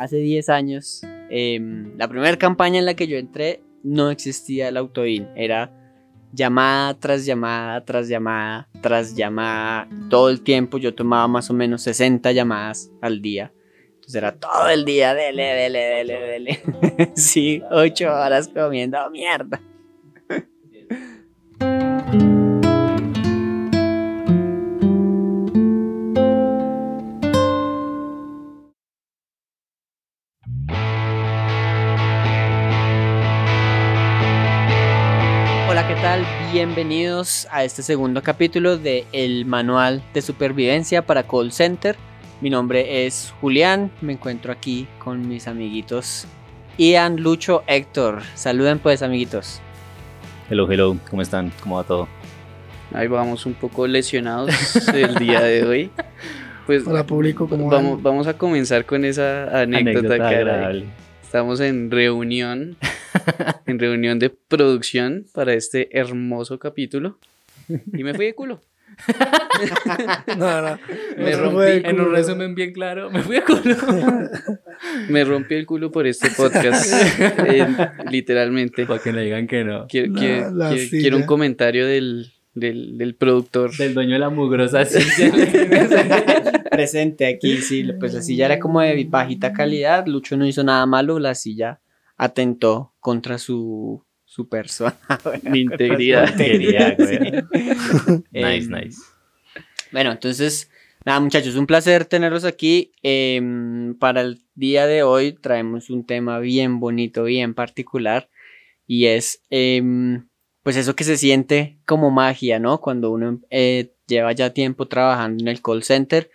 hace 10 años, em, la primera campaña en la que yo entré no existía el autoin, era llamada tras llamada, tras llamada, tras llamada, todo el tiempo yo tomaba más o menos 60 llamadas al día. Entonces era todo el día, dele, dele, dele, dele. sí, 8 horas comiendo mierda. Bienvenidos a este segundo capítulo de El Manual de Supervivencia para Call Center. Mi nombre es Julián, me encuentro aquí con mis amiguitos Ian, Lucho, Héctor. Saluden pues amiguitos. Hello, hello, ¿cómo están? ¿Cómo va todo? Ahí vamos un poco lesionados el día de hoy. Pues Hola público, ¿cómo vamos, van? vamos a comenzar con esa anécdota, que hay. agradable. Estamos en reunión, en reunión de producción para este hermoso capítulo. Y me fui de culo. No, no, Me no rompí En un resumen bien claro, me fui a culo. Me rompí el culo por este podcast. eh, literalmente. Para que le digan que no. Quiero, La- quiero- quiero- quiero un comentario del, del, del productor. Del dueño de la mugrosa silla. Presente aquí, sí, pues la silla era como de bajita calidad. Lucho no hizo nada malo, la silla atentó contra su, su persona. Mi integridad. Güey. Eh, Nice, nice. Bueno, entonces, nada, muchachos, un placer tenerlos aquí. Em, para el día de hoy traemos un tema bien bonito, bien particular, y es, em, pues, eso que se siente como magia, ¿no? Cuando uno eh, lleva ya tiempo trabajando en el call center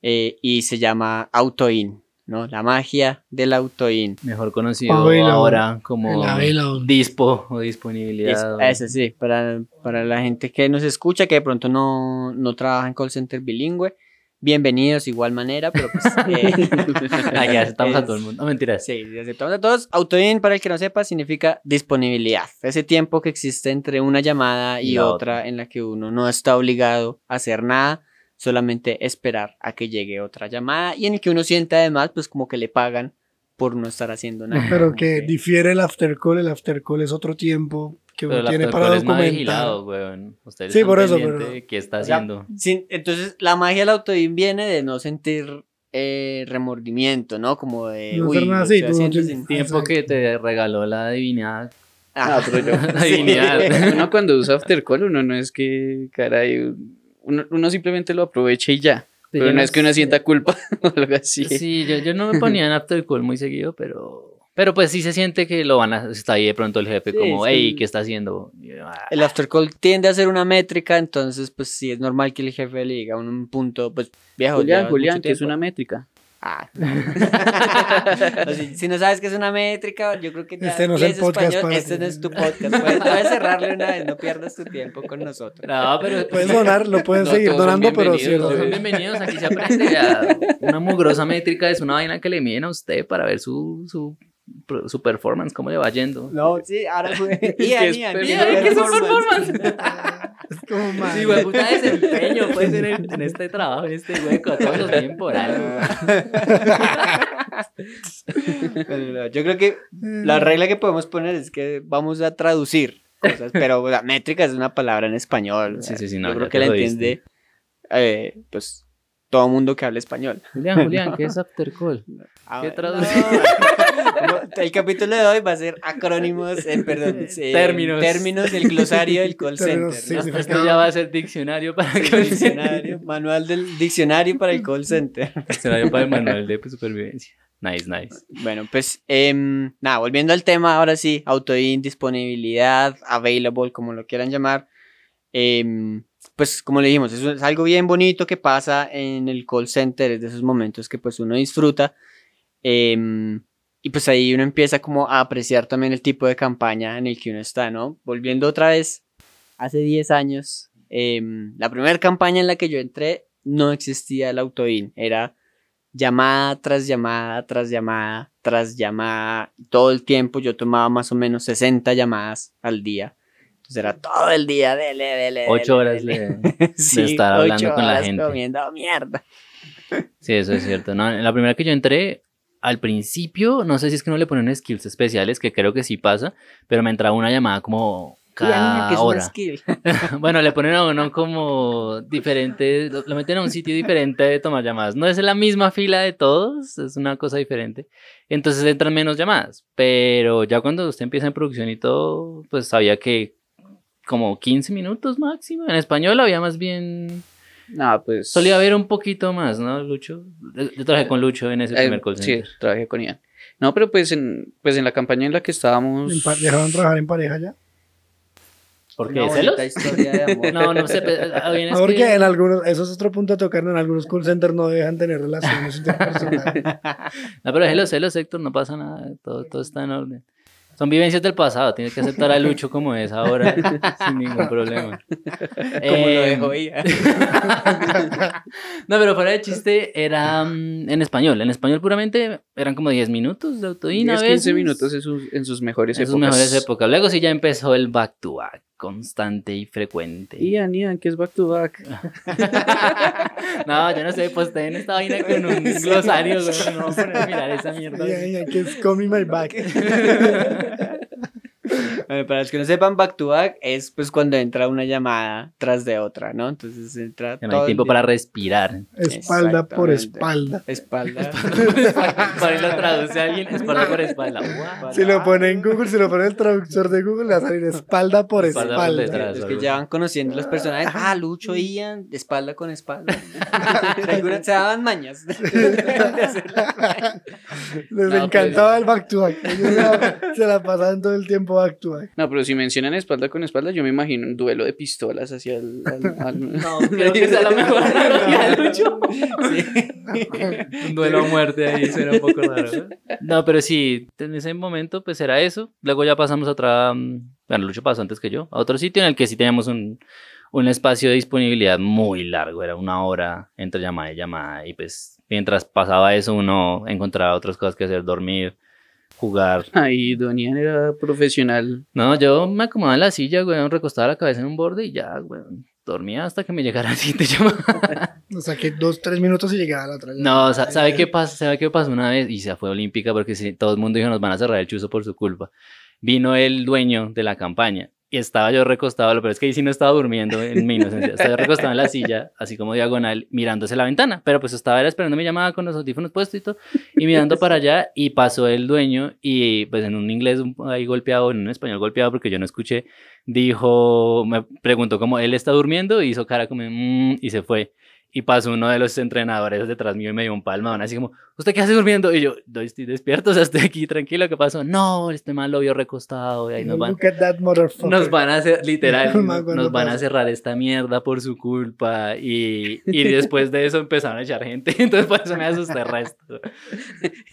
eh, y se llama autoin, ¿no? La magia del autoin. Mejor conocido Available. ahora como available. dispo o disponibilidad. o- Ese sí, para, para la gente que nos escucha, que de pronto no, no trabaja en call center bilingüe, bienvenidos igual manera, pero pues... eh, Ah, ya aceptamos a es- todo el mundo. No, mentiras. Sí, aceptamos a todos. Autoin, para el que no sepa, significa disponibilidad. Ese tiempo que existe entre una llamada y, otra, en la que uno no está obligado a hacer nada, solamente esperar a que llegue otra llamada y en el que uno siente además, pues como que le pagan por no estar haciendo nada. Pero Como que difiere el after call, el after call es otro tiempo que Pero uno tiene para call es más documentar. vigilado, weón. Ustedes Sí, por eso, pero- ¿Qué está O sea, haciendo? sin- entonces, la magia del autoin viene de no sentir eh, remordimiento, ¿no? Como de. No uy, hacer nada así, no Tiempo Exacto. que te regaló la divinidad. Ah, pero yo. La divinidad. Uno cuando usa after call, uno no es que, caray, uno, uno simplemente lo aprovecha y ya. Pero Yo no no es que uno sienta culpa o algo así. Sí, yo, yo no me ponía en after call muy seguido, pero... Pero pues sí se siente que lo van a... Está ahí de pronto el jefe Sí, como, es hey, que- ¿qué está haciendo? "Ah". El after call tiende a ser una métrica, entonces, pues sí, es normal que el jefe le diga un, un punto, pues viejo. Julián, Julián, que es tiempo". una métrica. Ah. O si, si no sabes que es una métrica, yo creo que ya Este no es el podcast español, para este no es tu podcast. Puedes, puedes cerrarle una vez, no pierdas tu tiempo con nosotros. No, pero... Puedes donar, lo puedes No, seguir donando, pero bienvenidos, Todos son bienvenidos, aquí se aprende a- Una mugrosa métrica es una vaina que le miden a usted para ver su, su, su performance, cómo le va yendo. No, sí, ahora fue. ¿Qué Ian, es Ian, ¿Qué es su performance. Es como mal. Sí, güey, puta desempeño, pues, en, el- en este trabajo, en este hueco, todos los bien por algo. Pero no, Yo creo que la regla que podemos poner es que vamos a traducir cosas, pero o sea, métrica es una palabra en español. Sí, sí, sí, no, yo creo que la entiende, eh, pues, todo mundo que habla español. Julián, Julián, ¿qué es after call? Ah, ¿Qué traduce? no. El capítulo de hoy va a ser acrónimos, eh, perdón, eh, Términos. términos del glosario del call center. Términos, sí, ¿no? Esto ya va a ser diccionario para que Diccionario, manual del diccionario para el call center. Diccionario para el manual de supervivencia. Nice, nice. Bueno, pues em, nada, volviendo al tema, ahora sí, autoin, disponibilidad, available, como lo quieran llamar. em, pues como le dijimos, eso es algo bien bonito que pasa en el call center, es de esos momentos que pues uno disfruta. em, y pues ahí uno empieza como a apreciar también el tipo de campaña en el que uno está, ¿no? Volviendo otra vez, hace 10 años, em, la primera campaña en la que yo entré no existía el autoin, era llamada tras llamada, tras llamada, tras llamada, todo el tiempo yo tomaba más o menos 60 llamadas al día. Entonces era todo el día, dele, dele. Ocho horas dele. de, Sí, estar hablando ocho con la horas gente. comiendo mierda. Sí, eso es cierto. No, en la primera que yo entré, al principio, no sé si es que no le ponen skills especiales, que creo que sí pasa, pero me entraba una llamada como cada hora. skill. bueno, le ponen a uno como diferente, lo, lo meten a un sitio diferente de tomar llamadas. No es en la misma fila de todos, es una cosa diferente. Entonces entran menos llamadas, pero ya cuando usted empieza en producción y todo, pues sabía que como 15 minutos máximo. En español había más bien... No, pues. Solía haber un poquito más, ¿no, Lucho? Yo trabajé con Lucho en ese eh, primer call Sí, center. trabajé con Ian. No, pero pues en, pues en la campaña en la que estábamos. ¿Dejaron trabajar en pareja ya? ¿Por qué? Una ¿Celos? historia de amor. No, no sé. ah, bien, es porque que- en algunos, eso es otro punto a tocar, en algunos call centers no dejan tener relaciones interpersonales. No, pero déjelo celos, Héctor, no pasa nada, todo, todo está en orden. Son vivencias del pasado, tienes que aceptar a Lucho como es ahora, sin ningún problema. Como lo Eh, dejó ella. No, pero fuera de chiste, era mm, en español. En español puramente eran como 10 minutos de autodina. 10, a 15 veces. minutos en sus, en sus mejores En sus épocas. mejores épocas. Luego sí ya empezó el back to back, constante y frecuente. Ian, Ian, que es back to back. no, yo no sé, pues en esta vaina con un glosario, güey, no voy a poner a mirar esa mierda. Ay, ay, que es coming my back. Bueno, para los que no sepan, back to back es pues cuando entra una llamada tras de otra, ¿no? Entonces entra no todo hay tiempo para respirar. Espalda por espalda. Espalda. Para ahí lo traduce alguien, espalda por espalda. Si lo pone en Google, si lo pone en el traductor de Google, le va a salir espalda por Espalda por espalda. detrás. Es que ya van conociendo los personajes. Ah, Lucho, Ian, de espalda con espalda. Algunas se daban mañas. Les No, encantaba el back to back. Ellos ya se la pasaban todo el tiempo back to back. No, pero si mencionan espalda con espalda, yo me imagino un duelo de pistolas hacia el. al- al- No, creo que sea la mejor analogía de Lucho. Sí. Un duelo a muerte ahí suena un poco raro. ¿no? No, pero sí, en ese momento pues era eso. Luego ya pasamos a otra, mm, bueno, Lucho pasó antes que yo, a otro sitio en el que sí teníamos un, un espacio de disponibilidad muy largo, era una hora entre llamada y llamada y pues mientras pasaba eso uno encontraba otras cosas que hacer, dormir, jugar. Ahí, Don Ian era profesional. No, yo me acomodaba en la silla, güey, recostaba la cabeza en un borde y ya, güey, dormía hasta que me llegara el siguiente llamada. O sea que dos, tres minutos y llegaba la otra. No, sa- ¿sabe qué pasó? ¿Sabe qué pasó una vez? Y se fue olímpica porque todo el mundo dijo nos van a cerrar el chuzo por su culpa. Vino el dueño de la campaña y estaba yo recostado, peor es que ahí sí no estaba durmiendo en mi inocencia, estaba yo recostado en la silla, así como diagonal, mirándose la ventana, pero pues estaba era esperando mi llamada con los audífonos puestos y todo, y mirando para allá y pasó el dueño y pues en un inglés ahí golpeado, en un español golpeado porque yo no escuché, dijo, me preguntó cómo él está durmiendo y hizo cara como "Mm", y se fue. Y pasó uno de los entrenadores detrás mío y me dio un palmadón, así como, ¿usted qué hace durmiendo? Y yo, "No, estoy despierto, o sea, estoy aquí tranquilo, ¿qué pasó? No, este mal lo vio recostado y ahí nos van, Look at that motherfucker. nos van a hacer, literal, No, nos, van a cerrar esta mierda por su culpa. Y, y después de eso empezaron a echar gente, entonces por eso me asusté el resto.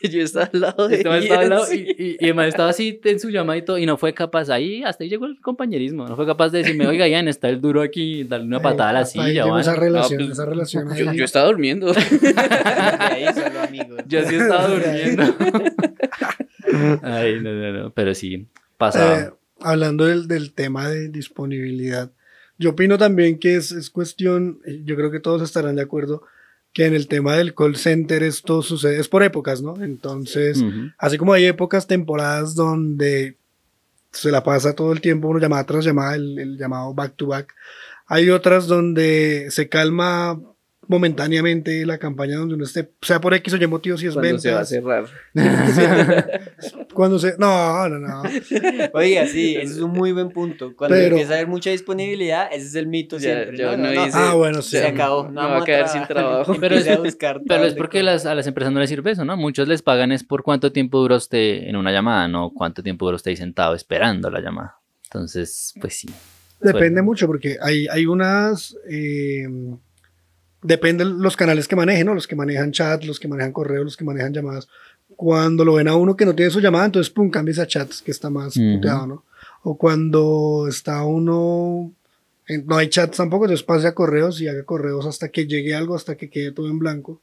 yo estaba al lado de Este man estaba al lado sí. y, y, y el man estaba así en su llamada y todo, y no fue capaz, ahí hasta ahí llegó el compañerismo, no fue capaz de decirme, oiga, Ian, está el duro aquí, darle una patada a la silla. esa algo". relación, No, pues, esa relación. Yo estaba durmiendo. ahí solo amigos. Yo sí estaba durmiendo. Ay, no, no, no, pero sí, pasaba. Eh, hablando del, del tema de disponibilidad, yo opino también que es, es cuestión, eh, yo creo que todos estarán de acuerdo, que en el tema del call center esto sucede, es por épocas, ¿no? Entonces, Ujú. así como hay épocas, temporadas donde se la pasa todo el tiempo uno llamada tras llamada, el, el llamado back to back, hay otras donde se calma momentáneamente la campaña donde uno esté, sea por X o Y motivo, si es Cuando se va a ventas, cerrar. cuando se, no, no, no, Oiga, sí, ese es un muy buen punto. Cuando Pero- empieza a haber mucha disponibilidad, ese es el mito Ya- siempre. ya ¿no? No, no, dice, Ah, bueno, sí. se acabó. Me No va a quedar sin trabajo. Pero es- a buscar Pero es porque las, a las empresas no les sirve eso, ¿no? Muchos les pagan es por cuánto tiempo dura usted en una llamada, no cuánto tiempo dura usted ahí sentado esperando la llamada. Entonces, pues sí. Depende Bueno. mucho porque hay, hay unas... eh, depende los canales que manejen, ¿no? Los que manejan chat, los que manejan correo, los que manejan llamadas. Cuando lo ven a uno que no tiene su llamada, entonces pum, cambias a chats, que está más puteado, ¿no? O cuando está uno... en- no hay chats tampoco, entonces pase a correos y haga correos hasta que llegue algo, hasta que quede todo en blanco.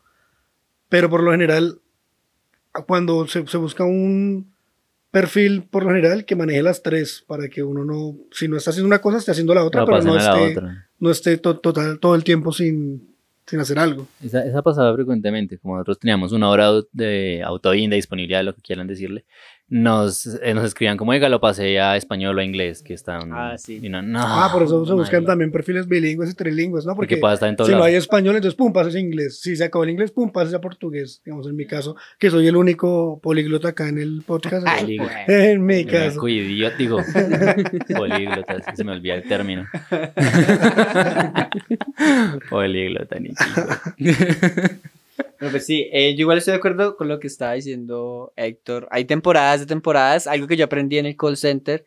Pero por lo general, cuando se, se busca un perfil, por lo general, que maneje las tres, para que uno no, si no está haciendo una cosa, esté haciendo la otra, No pero no esté, otra. no esté to- total, todo el tiempo sin, sin hacer algo. Esa, esa pasaba frecuentemente, como nosotros teníamos una hora de autoin, de disponibilidad, lo que quieran decirle, nos, eh, nos escribían como, oiga, lo pasé a español o a inglés, que están... Ah, sí. y no, no, Ah, por eso se buscan también perfiles bilingües y trilingües, ¿no? Porque Porque pueda estar en todo si no hay español, entonces pum, pasas a inglés. Si se acabó el inglés, pum, pasas a portugués. Digamos, en mi caso, que soy el único políglota acá en el podcast. Ay, en mi caso. me idiota, digo, políglota, es que se me olvida el término. políglota, ni Bueno, pues sí, eh, yo igual estoy de acuerdo con lo que estaba diciendo Héctor. Hay temporadas de temporadas. Algo que yo aprendí en el call center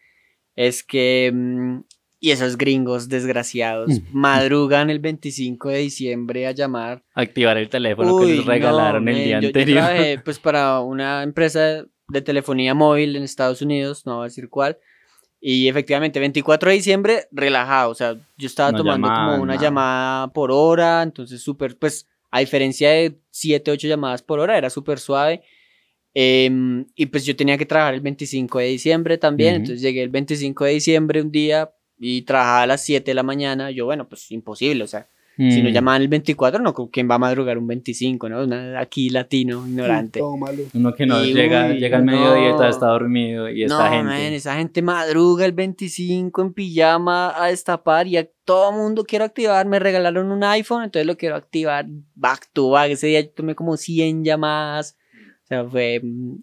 es que, mm, y esos gringos desgraciados, madrugan el 25 de diciembre a llamar. Activar el teléfono que Uy, les regalaron no, el día yo- yo anterior. trabajé, pues para una empresa de telefonía móvil en Estados Unidos, no voy a decir cuál. Y efectivamente, 24 de diciembre, relajado. O sea, yo estaba No tomando como una nada. llamada por hora, entonces súper, pues, a diferencia de 7, 8 llamadas por hora, era súper suave. Em, y pues yo tenía que trabajar el 25 de diciembre también, entonces llegué el 25 de diciembre un día y trabajaba a las 7 de la mañana. Yo, bueno, pues imposible, o sea, si no Mm. llamaban el 24, no, ¿quién va a madrugar un 25, no? Una- aquí latino, ignorante. Tómalo. Uno que no Y, llega, uy, llega al mediodía y no. todavía está dormido y esta no, gente. man, esa gente madruga el 25 en pijama a destapar y a todo mundo quiero activar. Me regalaron un iPhone, entonces lo quiero activar back to back. Ese día yo tomé como 100 llamadas. O sea, fue mm,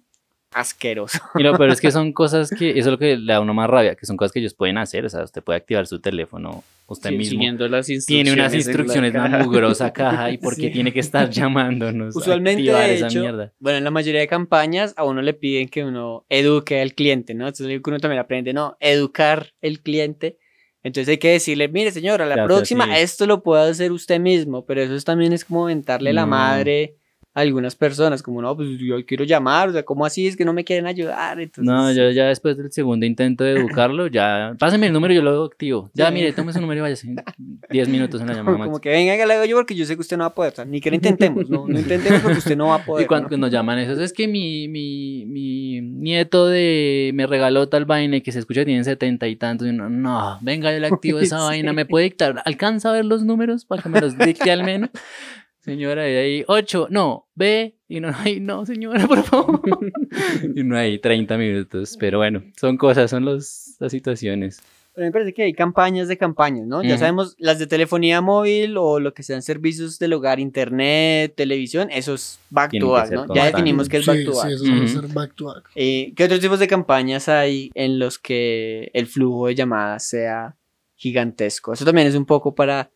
asqueroso. Y lo peor es que son cosas que, eso es lo que le da a uno más rabia, que son cosas que ellos pueden hacer. O sea, usted puede activar su teléfono, usted Sí, mismo. siguiendo las Tiene unas en la instrucciones, una mugrosa caja, y por qué Sí. tiene que estar llamándonos. a Usualmente, activar de esa hecho, mierda. bueno, en la mayoría de campañas a uno le piden que uno eduque al cliente, ¿no? Entonces uno también aprende, ¿no? Educar el cliente. Entonces hay que decirle, mire señora, la próxima esto lo puede hacer usted mismo, pero eso es- también es como mentarle la No. madre a algunas personas, como, no, pues yo quiero llamar, o sea, ¿cómo así es que no me quieren ayudar? Entonces, No, yo ya después del segundo intento de educarlo, ya, pásame el número y yo lo activo. Ya, Sí. mire, tome su número y váyase. 10 minutos en la llamada como máxima. que venga, que lo hago yo porque yo sé que usted no va a poder, o sea, ni que lo intentemos, no, no intentemos porque usted no va a poder. Y cuando ¿no? nos llaman esos, es que mi, mi, mi nieto de me regaló tal vaina y que se escucha que tienen setenta y tantos. Y uno, no, venga, yo le activo esa Sí. vaina, ¿me puede dictar? ¿Alcanza a ver los números para que me los dicte al menos? Señora, y ahí, 8, no, B, y no, ay, no, señora, por favor. y no hay 30 minutos, pero bueno, son cosas, son los, las situaciones. Pero me parece que hay campañas de campañas, ¿no? Ya Ujú. sabemos, las de telefonía móvil o lo que sean servicios del hogar, internet, televisión, eso es back Tienen to back, ¿no? Ya definimos que es sí, back to back. Sí, eso suele Ujú. ser back to back. Eh, ¿Qué otros tipos de campañas hay en los que el flujo de llamadas sea gigantesco? Eso también es un poco para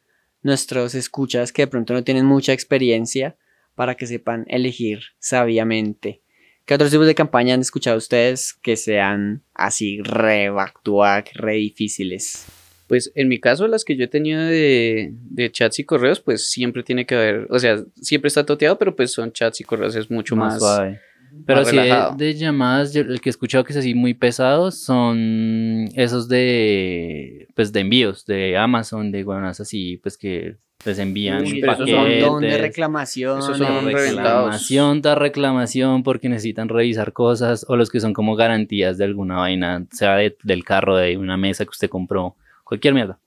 nuestros escuchas que de pronto no tienen mucha experiencia para que sepan elegir sabiamente. ¿Qué otros tipos de campaña han escuchado ustedes que sean así re back re difíciles? Pues en mi caso, las que yo he tenido de, de chats y correos, pues siempre tiene que haber, o sea, siempre está toteado, pero pues son chats y correos, es mucho más, suave. Pero sí, de, relajado. de llamadas, yo- el que he escuchado que es así muy pesado son esos de, pues, de envíos, de Amazon, de guanas así, pues que les envían Uy, pero pero esos un son montón de paquetes, reclamaciones. Esos son reclamación tras reclamación porque necesitan revisar cosas o los que son como garantías de alguna vaina, sea de- del carro, de una mesa que usted compró, cualquier mierda.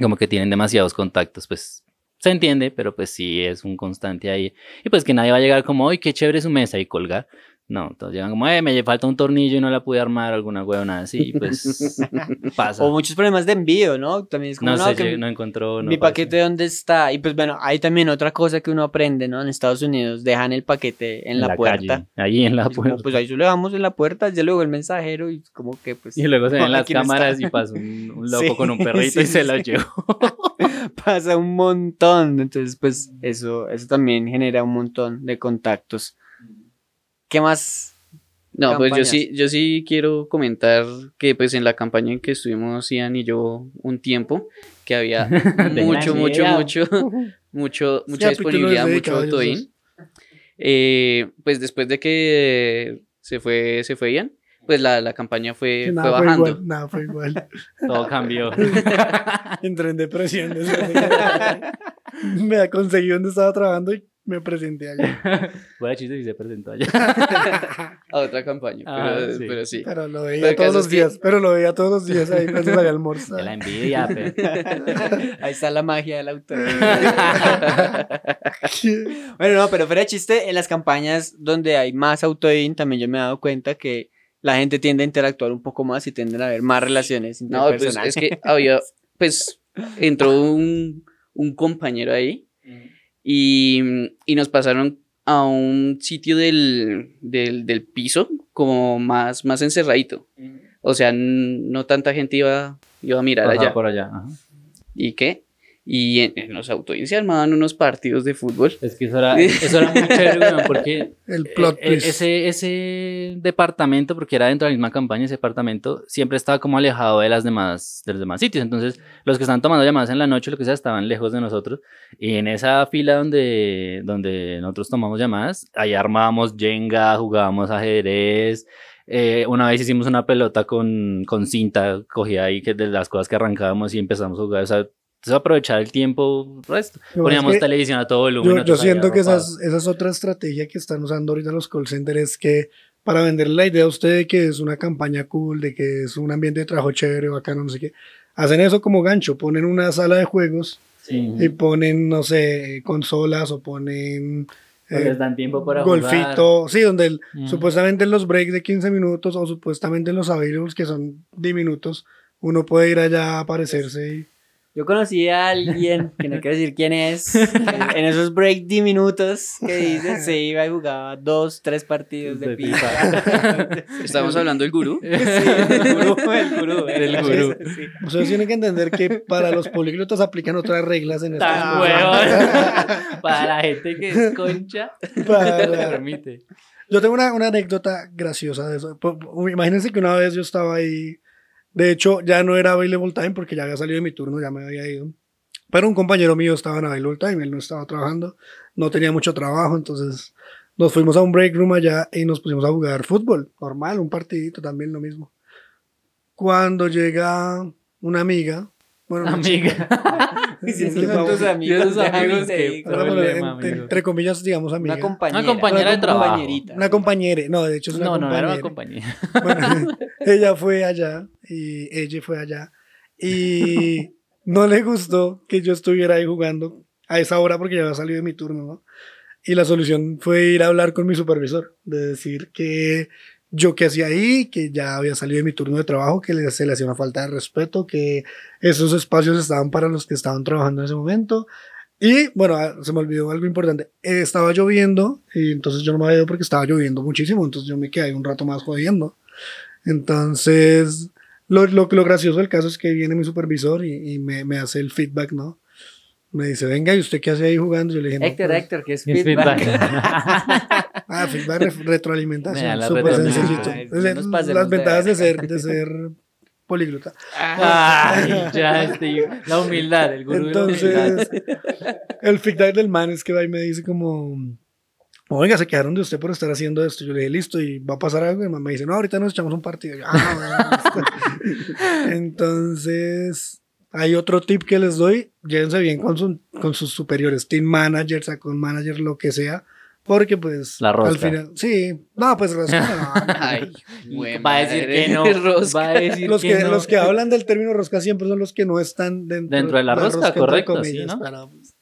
Como que tienen demasiados contactos, pues se entiende, pero pues sí es un constante ahí. Y pues que nadie va a llegar como, ¡ay, qué chévere su mesa! y colgar. No, todos llegan como, ¡eh, me falta un tornillo y no la pude armar! Alguna huevona así, pues pasa. O muchos problemas de envío, ¿no? También es como, no, no, sé, que no encontró. no mi paquete dónde está. Y pues bueno, hay también otra cosa que uno aprende, ¿no? En Estados Unidos dejan el paquete en, la, puerta. calle, allí en la como, puerta. pues ahí lo dejamos en la puerta, ya luego el mensajero y como que pues Y luego se ven las está. cámaras y pasa un, un loco Sí, con un perrito y se sí, sí. llevó. pasa un montón. Entonces, pues eso, eso también genera un montón de contactos. ¿Qué más? No, pues yo sí, yo sí quiero comentar que pues en la campaña en que estuvimos Ian y yo un tiempo, que había mucho, mucho, mucho, mucho, mucha disponibilidad, mucho autoin. Eh, pues después de que se fue, se fue Ian, pues la, la campaña fue, fue Nada fue bajando. igual, nada fue igual. Todo cambió. Entré en depresión. de Me conseguí donde estaba trabajando y me presenté allá. Fuera chiste y se presentó allá. A otra campaña, Ah, pero, sí. pero sí. Pero lo veía todos los que- días. Pero lo veía todos los días ahí cuando salía almorzar. De la envidia, pero... Ahí está la magia del autor. Bueno, no, pero fuera de chiste, en las campañas donde hay más autoin, también yo me he dado cuenta que la gente tiende a interactuar un poco más y tienden a haber más relaciones No, pues interpersonales. es que había, pues entró un, un compañero ahí y, y nos pasaron a un sitio del, del, del piso como más, más encerradito. O sea, no tanta gente iba, iba a mirar allá. por allá. ajá. ¿Y qué? Y en, en los autoins se armaban unos partidos de fútbol. Es que eso era, eso era muy chévere, weón, porque El plot eh, eh, twist. ese, ese departamento, porque era dentro de la misma campaña, ese departamento siempre estaba como alejado de, las demás, de los demás sitios. Entonces, los que estaban tomando llamadas en la noche, lo que sea, estaban lejos de nosotros. Y en esa fila donde, donde nosotros tomamos llamadas, ahí armábamos Jenga, jugábamos ajedrez. eh, una vez hicimos una pelota con, con cinta, cogía ahí que de las cosas que arrancábamos y empezamos a jugar. O sea, eso aprovechar el tiempo, resto. Poníamos es que televisión a todo volumen. Yo, yo siento que esa es otra estrategia que están usando ahorita los call centers, es que para venderle la idea a usted de que es una campaña cool, de que es un ambiente de trabajo chévere, bacano, no sé qué, hacen eso como gancho, ponen una sala de juegos Sí. y ponen, no sé, consolas o ponen eh, les dan tiempo para jugar. golfito, sí, donde el- Mm. supuestamente en los breaks de 15 minutos o supuestamente en los availables que son diminutos, uno puede ir allá a aparecerse y... Yo conocí a alguien, que no quiero decir quién es, en esos break diminutos que dice, se iba y jugaba dos, tres partidos de De FIFA. Estamos hablando del gurú. Sí, el gurú, el gurú. El eh, gurú. sí. Ustedes tienen que entender que para los políglotas aplican otras reglas en estos. Para la gente que es concha, Para- no permite. Yo tengo una, una anécdota graciosa de eso. Po- Imagínense que una vez yo estaba ahí. De hecho, ya no era available time porque ya había salido de mi turno, ya me había ido. Pero un compañero mío estaba en available time, él no estaba trabajando, no tenía mucho trabajo, entonces nos fuimos a un break room allá y nos pusimos a jugar fútbol, normal, un partidito también lo mismo. Cuando llega una amiga, bueno, Amiga. Sí, sí, tus amigos, déjame amigos que- problema, entre, amigo. entre comillas, digamos amiga. Una compañera. Una compañera de Una trabajo. compañerita. Una compañera, no, de hecho es una No, no, no era una compañera. Bueno, ella fue allá y ella fue allá y no le gustó que yo estuviera ahí jugando a esa hora porque ya había salido de mi turno, ¿no? Y la solución fue ir a hablar con mi supervisor, de decir que yo qué hacía ahí, que ya había salido de mi turno de trabajo, que le- se le hacía una falta de respeto, que esos espacios estaban para los que estaban trabajando en ese momento. Y bueno, ah, se me olvidó algo importante. Eh, estaba lloviendo y entonces yo no me había ido porque estaba lloviendo muchísimo, entonces yo me quedé ahí un rato más jodiendo. Entonces, lo, lo, lo gracioso del caso es que viene mi supervisor y, y me, me hace el feedback, ¿no? Me dice, venga, ¿y usted qué hace ahí jugando? Yo le dije, no, Héctor, pues, Héctor, que es Es feedback. feedback. Ah, feedback, re- retroalimentación. Mira, la Súper sencillito. Ay, no Las de ventajas de ser, de ser políglota. Ay, ya, este, la humildad, el gurú de la. Entonces, el feedback del man es que va y me dice como, oiga, se quedaron de usted por estar haciendo esto. Yo le dije, listo, y va a pasar algo. Y el man me dice, no, ahorita nos echamos un partido. Yo, "Ah, bueno, listo". Entonces, hay otro tip que les doy. Llévense bien con, su- con sus superiores, team managers, con manager, lo que sea. Porque pues La rosca. al final, sí, no, pues rosca, no. Ay, buen Va a decir que no. rosca. Va a decir los, que, no. los que hablan del término rosca siempre son los que no están dentro, Dentro de la rosca, entre correcto, sí, ¿no? pero, pues,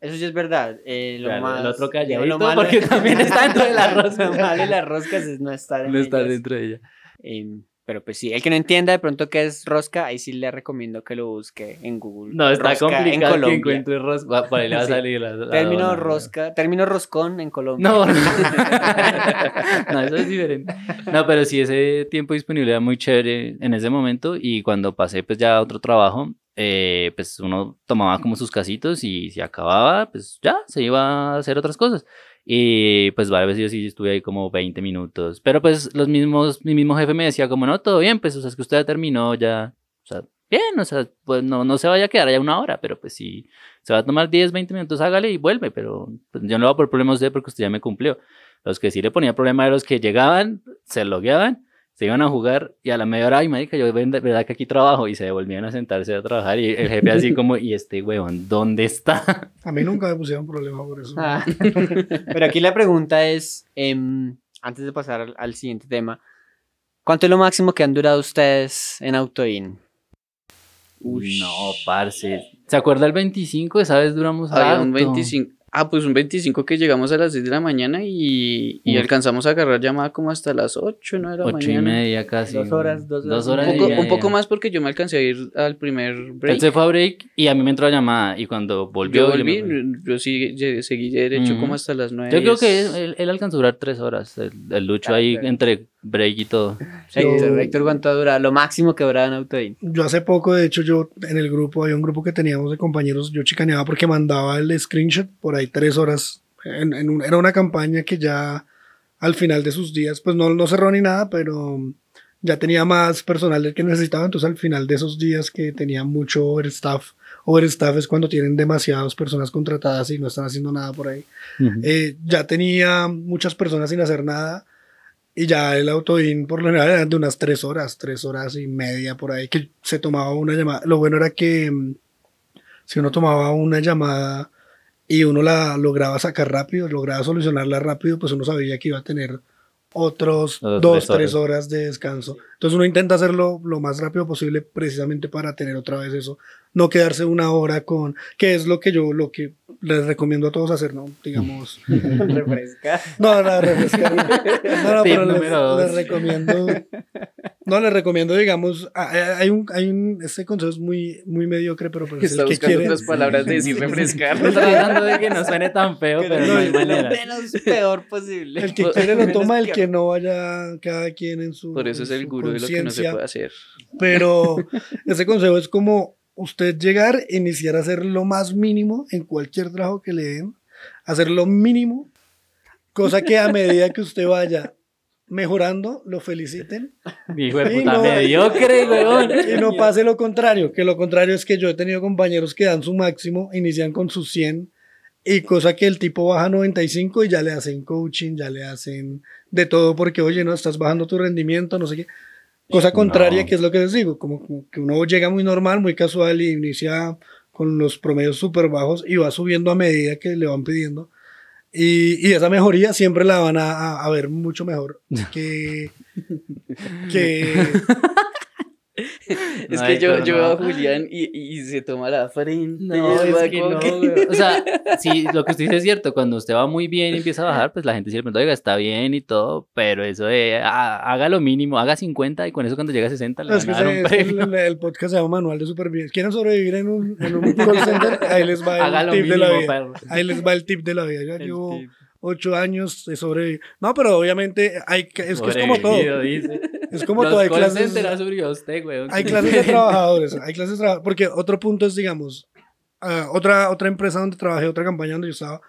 Eso sí es verdad. eh, lo Claro, más, el otro lo calladito, malo- porque también está dentro de la rosca. Lo malo de las roscas es no estar en No está ellas. dentro de ella. Em, pero pues sí, el que no entienda de pronto qué es rosca, ahí sí le recomiendo que lo busque en Google. No, está Rosca en complicado que Colombia. encuentre rosca. Por ahí le va a salir la. la Término dona. rosca, término roscón en Colombia. No, no. no, eso es diferente. No, pero sí, ese tiempo disponible era muy chévere en ese momento y cuando pasé pues ya a otro trabajo, eh, pues uno tomaba como sus casitos y si acababa, pues ya se iba a hacer otras cosas. Y pues varias veces yo sí estuve ahí como 20 minutos. Pero pues los mismos, mi mismo jefe me decía como, no, todo bien, pues o sea, es que usted ya terminó ya, o sea, bien, o sea, pues no, no se vaya a quedar allá una hora, pero pues si se va a tomar 10, 20 minutos, hágale y vuelve, pero pues, yo no le voy a poner problema a usted porque usted ya me cumplió. Los que sí le ponía problema eran los que llegaban, se logueaban, se iban a jugar y a la media hora, ay, marica, yo ven- verdad que aquí trabajo y se devolvían a sentarse a trabajar y el jefe así como, y este huevón, ¿dónde está? A mí nunca me pusieron problema por eso. Ah. Pero aquí la pregunta es, em, antes de pasar al, al siguiente tema, ¿cuánto es lo máximo que han durado ustedes en Autoin? No, parce. ¿Se acuerda el 25? Esa vez duramos Había un harto. 25. Ah, pues un 25 que llegamos a las 6 de la mañana y, y alcanzamos a agarrar llamada como hasta las 8, ¿no? De la Ocho y mañana. media casi. Dos horas, dos horas. horas Un y poco, media. un poco más porque yo me alcancé a ir al primer break. Él se fue a break y a mí me entró la llamada y cuando volvió... yo yo me volví, yo sí, seguí derecho Ujú. como hasta las 9. Yo creo que él, él alcanzó a durar tres horas, el, el lucho Ah, ahí claro. entre break y todo. Héctor, Héctor, ¿cuánto ha durado? Lo máximo que ha durado en Autoin. Yo hace poco, de hecho, yo en el grupo, había un grupo que teníamos de compañeros, yo chicaneaba porque mandaba el screenshot por ahí tres horas. En, en un- era una campaña que ya al final de sus días, pues no, no cerró ni nada, pero ya tenía más personal del que necesitaba. Entonces, al final de esos días que tenía mucho overstaff, overstaff es cuando tienen demasiadas personas contratadas y no están haciendo nada por ahí. Eh, ya tenía muchas personas sin hacer nada y ya el autoin por lo general eran de unas tres horas, tres horas y media por ahí que se tomaba una llamada. Lo bueno era que mm, si uno tomaba una llamada y uno la lograba sacar rápido, lograba solucionarla rápido, pues uno sabía que iba a tener otros Dos, dos, tres tres horas de descanso. Entonces uno intenta hacerlo lo más rápido posible precisamente para tener otra vez eso, no quedarse una hora con, que es lo que yo, lo que les recomiendo a todos hacer, ¿no? Digamos, Refresca. no, no, refrescar. No, no, pero les, les recomiendo. No, les recomiendo, digamos, hay un, hay un, este consejo es muy, muy mediocre, pero pues Está el que buscando quiere. otras palabras de decir refrescar. Estoy tratando de que no suene tan feo, pero no hay lo manera. menos peor posible. El que quiere lo toma, el que no vaya cada quien en su. Por eso es el gurú de lo que no se puede hacer. Pero ese consejo es como usted llegar, iniciar a hacer lo más mínimo en cualquier trabajo que le den, hacer lo mínimo, cosa que a medida que usted vaya mejorando, lo feliciten Hijo de puta no- mediocre, weón. y no pase lo contrario, que lo contrario es que yo he tenido compañeros que dan su máximo, inician con sus 100 y cosa que el tipo baja 95 y ya le hacen coaching, ya le hacen de todo porque, oye, no, estás bajando tu rendimiento, no sé qué. Cosa contraria, No. que es lo que les digo, como, como que uno llega muy normal, muy casual y inicia con los promedios súper bajos y va subiendo a medida que le van pidiendo. Y, y esa mejoría siempre la van a, a- a ver mucho mejor que... que Es No, que yo, yo veo a Julián y, y se toma la frente. No, es que no, que-. O sea, sí, lo que usted dice es cierto. Cuando usted va muy bien y empieza a bajar, pues la gente siempre pregunta, oiga, está bien y todo, pero eso de ah, haga lo mínimo, haga 50 y con eso cuando llega a 60 le Es van a dar un premio. el, el podcast se llama Manual de Supervivencia. ¿Quieren sobrevivir en un, en un call center? Ahí les va el Haga tip de la vida. perro. Ahí les va el tip de la vida. Ya El tip. Ocho años de sobrevivir. No, pero obviamente hay es que es como todo. Dice. Es como Los todo. Hay clases, usted, güey. hay clases de trabajadores. Hay clases de trabajadores. Porque otro punto es, digamos, ah, otra, otra empresa donde trabajé, otra campaña donde yo estaba.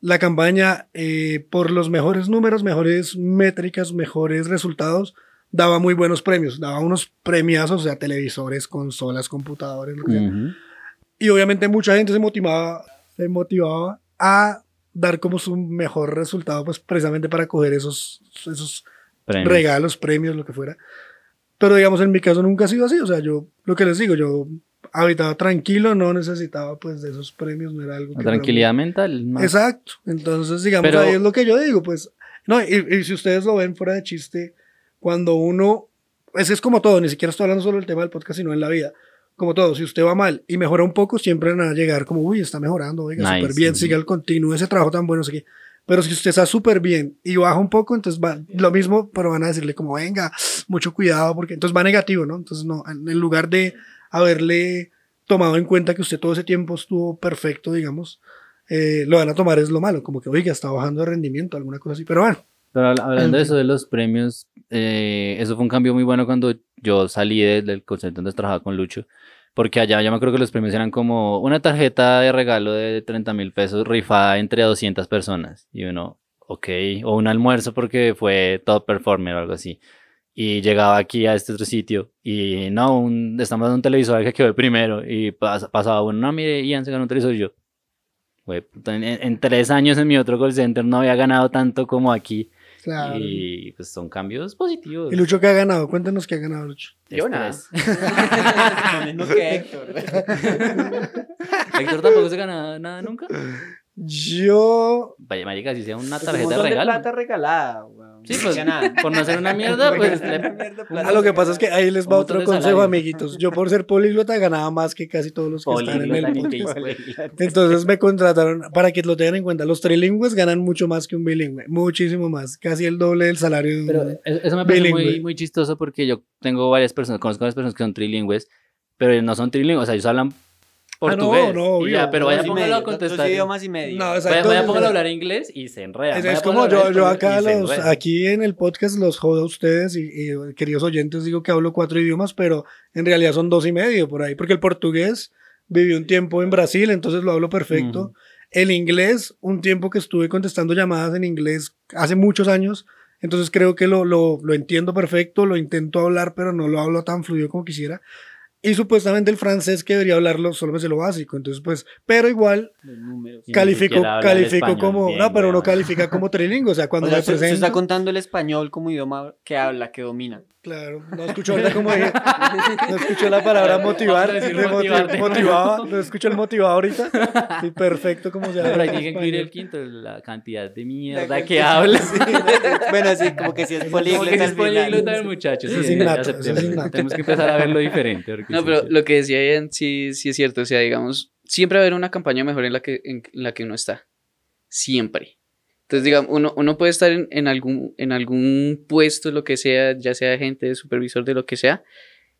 La campaña, eh, por los mejores números, mejores métricas, mejores resultados, daba muy buenos premios. Daba unos premiazos, o sea, televisores, consolas, computadores, lo que sea. Ujú. Y obviamente mucha gente se motivaba, se motivaba a dar como su mejor resultado, pues precisamente para coger esos, esos Premios. regalos, premios, lo que fuera. Pero digamos, en mi caso nunca ha sido así. O sea, yo, lo que les digo, yo habitaba tranquilo, no necesitaba pues de esos premios, no era algo La que tranquilidad mental. ¿no? Exacto. Entonces, digamos, Pero- ahí es lo que yo digo, pues. No, y, y si ustedes lo ven fuera de chiste, cuando uno. Es, es como todo, ni siquiera estoy hablando solo del tema del podcast, sino en la vida. Como todo, si usted va mal y mejora un poco, siempre van a llegar como, uy, está mejorando, oiga, Nice. súper bien, siga el continuo, ese trabajo tan bueno, no sé. Pero si usted está súper bien y baja un poco, entonces va lo mismo, pero van a decirle como, venga, mucho cuidado, porque entonces va negativo, ¿no? Entonces, no, en en lugar de haberle tomado en cuenta que usted todo ese tiempo estuvo perfecto, digamos, eh, lo van a tomar es lo malo, como que, oiga, está bajando de rendimiento, alguna cosa así. Pero bueno, Pero habl- hablando de En eso de los premios, eh, eso fue un cambio muy bueno cuando yo salí de- del center donde trabajaba con Lucho. Porque allá yo me acuerdo que los premios eran como una tarjeta de regalo de 30 mil pesos rifada entre 200 personas. Y uno, ok, o un almuerzo porque fue top performer o algo así. Y llegaba aquí a este otro sitio y no, un, estamos dando un televisor que quedó el primero. Y pas- pasaba uno, no, mire, Ian se ganó un televisor y yo. En, en tres años en mi otro call center no había ganado tanto como aquí. Claro. Y pues son cambios positivos. ¿Y Lucho qué ha ganado? Cuéntanos qué ha ganado Lucho. Yo nada. Estrés. Lo mismo que Héctor. Héctor tampoco se gana nada nunca. Yo. Vaya, marica, si sea una Pues un tarjeta de montón de regalo. plata regalada, weón. Sí, No pues, nada. por no hacer una mierda, pues le- Ah, lo que pasa es que ahí les Un va otro consejo, salario. amiguitos. Yo por ser políglota ganaba más que casi todos los que están en el podcast. Entonces me contrataron, para que lo tengan en cuenta, los trilingües ganan mucho más que un bilingüe, muchísimo más, casi el doble del salario de un... Pero eso eso me parece muy, Bilingüe. muy chistoso porque yo tengo varias personas, conozco varias personas que son trilingües, pero no son trilingües, o sea, ellos hablan Ah, no, portugués. no, y ya, pero dos vaya, Dos póngalo a dos contestar. idiomas y medio. No, Vaya, exacto. vaya, póngalo a hablar inglés y se enreda. Es, Vaya, es como yo, yo acá los, aquí en el podcast los jodo a ustedes y, y, queridos oyentes digo que hablo cuatro idiomas, pero en realidad son dos y medio por ahí, porque el portugués viví un tiempo en Brasil, entonces lo hablo perfecto. Ujú. El inglés, un tiempo que estuve contestando llamadas en inglés hace muchos años, entonces creo que lo, lo, lo entiendo perfecto, lo intento hablar, pero no lo hablo tan fluido como quisiera. Y supuestamente el francés que debería hablarlo solo me sé lo básico, entonces pues, pero igual ni califico, califico español como, bien, no, pero uno califica como trilingüe, o sea, cuando O sea, me presento. está contando el español como idioma que habla, que domina. Claro, no escucho ahorita como dije, no escucho la palabra motivar, motivaba, nuevo. no escucho el motivado ahorita, y perfecto como se habla Pero hay que incluir el quinto, la cantidad de mierda La que habla. bueno, sí, como que si es Como políglota al es políglota el muchacho. Sí. Tenemos que empezar a verlo diferente. No, pero sí. lo que decía Ian sí, sí es cierto. O sea, digamos, siempre va a haber una campaña mejor en la que, en la que uno está. Siempre. Entonces, digamos, uno, uno puede estar en, en algún, en algún puesto, lo que sea, ya sea agente, supervisor de lo que sea,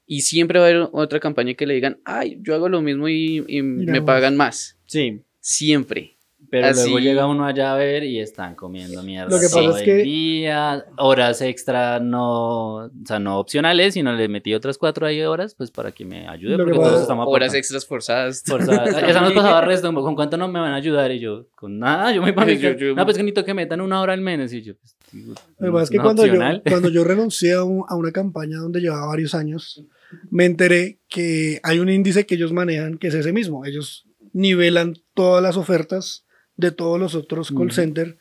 y siempre va a haber otra campaña que le digan, ay, yo hago lo mismo y, y me pagan más. Sí. Siempre. Pero luego Así- llega uno allá a ver y están comiendo mierda Lo que todo pasa es el que- día, horas extra no, o sea, no opcionales, sino le metí otras cuatro ahí horas, pues para que me ayude, Lo que porque todos estamos Horas extras forzadas. Forzadas. Esa nos pasaba resto, ¿con cuánto no me van a ayudar? Y yo, con nada, yo me mi Yo- No, pues que necesito que metan una hora al menos. Y yo, pues, digo, Lo que pasa es que cuando yo, cuando yo renuncié a, un- a una campaña donde llevaba varios años, me enteré que hay un índice que ellos manejan que es ese mismo. Ellos nivelan todas las ofertas de todos los otros call centers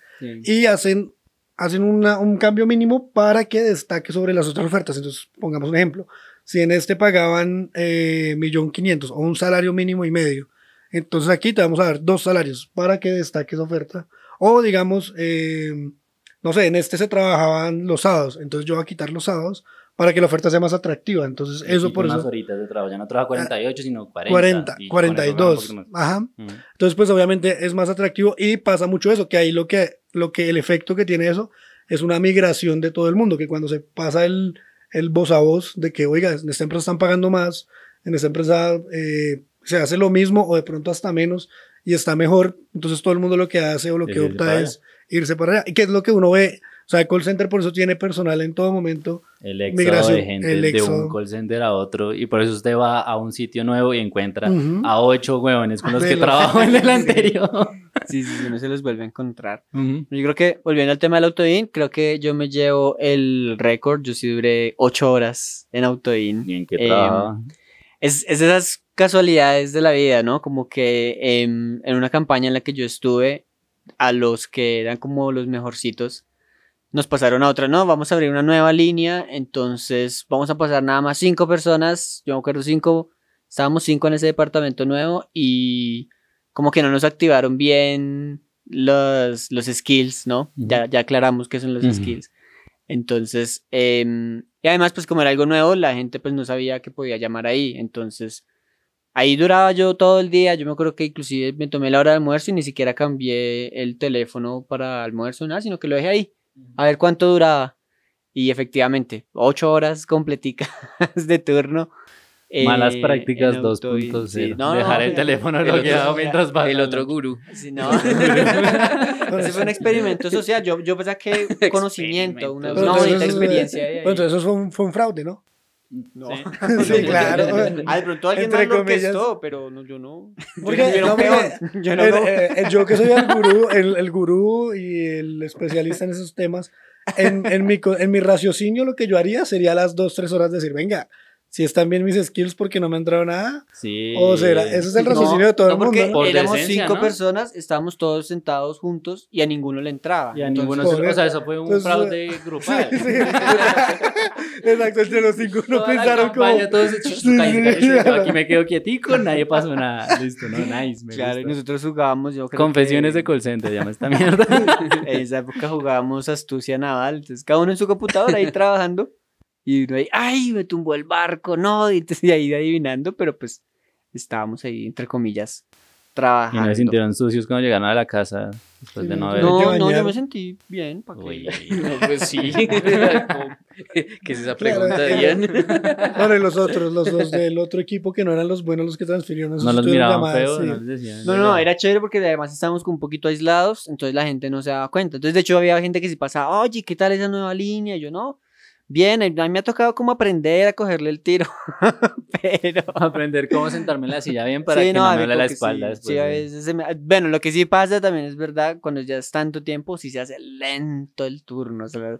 y hacen, hacen una- un cambio mínimo para que destaque sobre las otras ofertas. Entonces, pongamos un ejemplo. Si en este pagaban eh, millón quinientos o un salario mínimo y medio, entonces aquí te vamos a dar dos salarios para que destaque esa oferta. O digamos, eh, no sé, en este se trabajaban los sábados, entonces yo voy a quitar los sábados para que la oferta sea más atractiva. Entonces, eso Y por unas eso... horitas de trabajo, ya no trabaja 48, sino 40. 40, y con eso gana un 42. poquito más. Ajá. Entonces, pues obviamente es más atractivo y pasa mucho eso, que ahí lo que, lo que el efecto que tiene eso es una migración de todo el mundo, que cuando se pasa el, el voz a voz de que, oiga, en esta empresa están pagando más, en esta empresa eh, se hace lo mismo o de pronto hasta menos y está mejor, entonces todo el mundo lo que hace o lo que opta es irse para allá. Y que es lo que uno ve, o sea, el call center por eso tiene personal en todo momento. El éxodo Migración, de gente el de un call center a otro. Y por eso usted va a un sitio nuevo y encuentra Ujú. a ocho huevones con los De que los- trabajó en el anterior. Sí, sí, sí, no se los vuelve a encontrar. Ujú. Yo creo que, volviendo al tema del autoin, creo que yo me llevo el récord. Yo sí duré ocho horas en autoin. Bien que Em, trabaja. Es, es esas casualidades de la vida, ¿no? Como que em, en una campaña en la que yo estuve, a los que eran como los mejorcitos, nos pasaron a otra, no, vamos a abrir una nueva línea, entonces vamos a pasar nada más cinco personas, yo me acuerdo cinco, estábamos cinco en ese departamento nuevo y como que no nos activaron bien los, los skills, ¿no? Ya, ya aclaramos qué son los skills. Entonces, em, y además, pues como era algo nuevo, la gente pues no sabía que podía llamar ahí. Entonces, ahí duraba yo todo el día. Yo me acuerdo que inclusive me tomé la hora de almuerzo y ni siquiera cambié el teléfono para almuerzo, nada, sino que lo dejé ahí. A ver cuánto duraba. Y efectivamente, ocho horas completicas de turno. Malas eh, prácticas en auto y- 2.0. sí, no, Dejar no, el pero- teléfono el bloqueado otro- mientras va. El otro gurú. Sí, no. Ese fue un experimento social. Yo, yo saqué conocimiento, una, bonita experiencia. Bueno, entonces eso fue un, fue un fraude, ¿no? No. Sí, claro. Ah, de pronto alguien Entre más lo orquestó, pero no, yo no. Porque, yo, no, porque Yo no, el- no. eh, yo que soy el gurú, el, el gurú y el especialista en esos temas, en, en, mi, en mi raciocinio lo que yo haría sería a las dos, tres horas decir, venga, si están bien mis skills porque no me ha entrado nada. Sí. O será, ese es el raciocinio de todo no, el mundo. porque ¿no? Por éramos decencia, cinco ¿no? personas, estábamos todos sentados juntos y a ninguno le entraba. Y a Entonces, ninguno se- O sea, eso. fue un Entonces, fraude grupal. Sí, sí. Exacto, entre los cinco no pensaron como. campaña, todos se- Sí. Aquí me quedo quietico, nadie pasó nada. Listo, no, nice. Me Claro, y gusta. nosotros jugábamos, yo creo Confesiones que de call center, llama esta mierda. En esa época jugábamos astucia naval, entonces cada uno en su computadora ahí trabajando y uno ahí, ay, me tumbó el barco, no, y entonces ahí adivinando, pero pues estábamos ahí, entre comillas, Y trabajando. no se sintieron sucios cuando llegaron a la casa después Sí, de no haber. No, que no, yo me sentí bien. ¿pa' qué? Uy. No, pues sí. ¿Qué es esa Claro, pregunta, que- Dian? Bueno, y los otros, los dos del otro equipo que no eran los buenos los que transfirieron. esos No los miraban llamadas, feo, sí. no les decían. No, no, era chévere porque además estábamos como un poquito aislados, entonces la gente no se daba cuenta. Entonces, de hecho, había gente que sí pasaba, oye, ¿qué tal esa nueva línea? Y yo, no, bien, a mí me ha tocado como aprender a cogerle el tiro, pero... Aprender cómo sentarme en la silla bien para Sí, que no, a me duele la espalda sí, después. sí, a veces se me- Bueno, lo que sí pasa también es verdad, cuando ya es tanto tiempo, sí se hace lento el turno. o sea,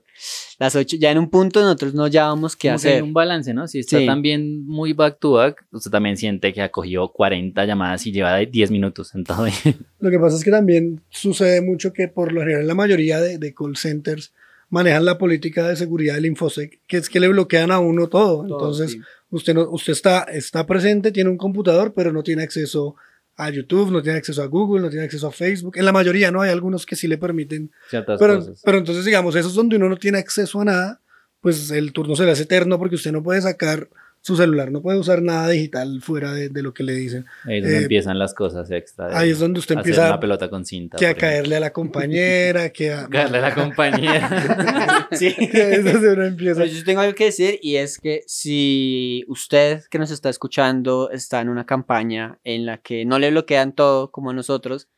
las ocho, ya en un punto nosotros no llevamos qué Como que hay hacer. un balance, ¿no? Si está Sí. también muy back to back, usted también siente que ha cogido 40 llamadas y lleva 10 minutos sentado ahí. Lo que pasa es que también sucede mucho que por lo general la mayoría de, de call centers manejan la política de seguridad del Infosec, que es que le bloquean a uno todo. Todo, Entonces, sí. usted, no, usted está, está presente, tiene un computador, pero no tiene acceso a YouTube, no tiene acceso a Google, no tiene acceso a Facebook. En la mayoría no hay algunos que sí le permiten. Ciertas Pero, cosas. pero entonces, digamos, esos donde uno no tiene acceso a nada, pues el turno se le hace eterno porque usted no puede sacar su celular, no puede usar nada digital fuera de, de lo que le dicen. Ahí es donde eh, empiezan las cosas extra. de Ahí es donde usted hacer empieza una pelota con cinta. que a caerle a la compañera, que a... Caerle a la compañera. Sí. que ahí es donde uno empieza. Pero yo tengo algo que decir y es que si usted que nos está escuchando está en una campaña en la que no le bloquean todo como nosotros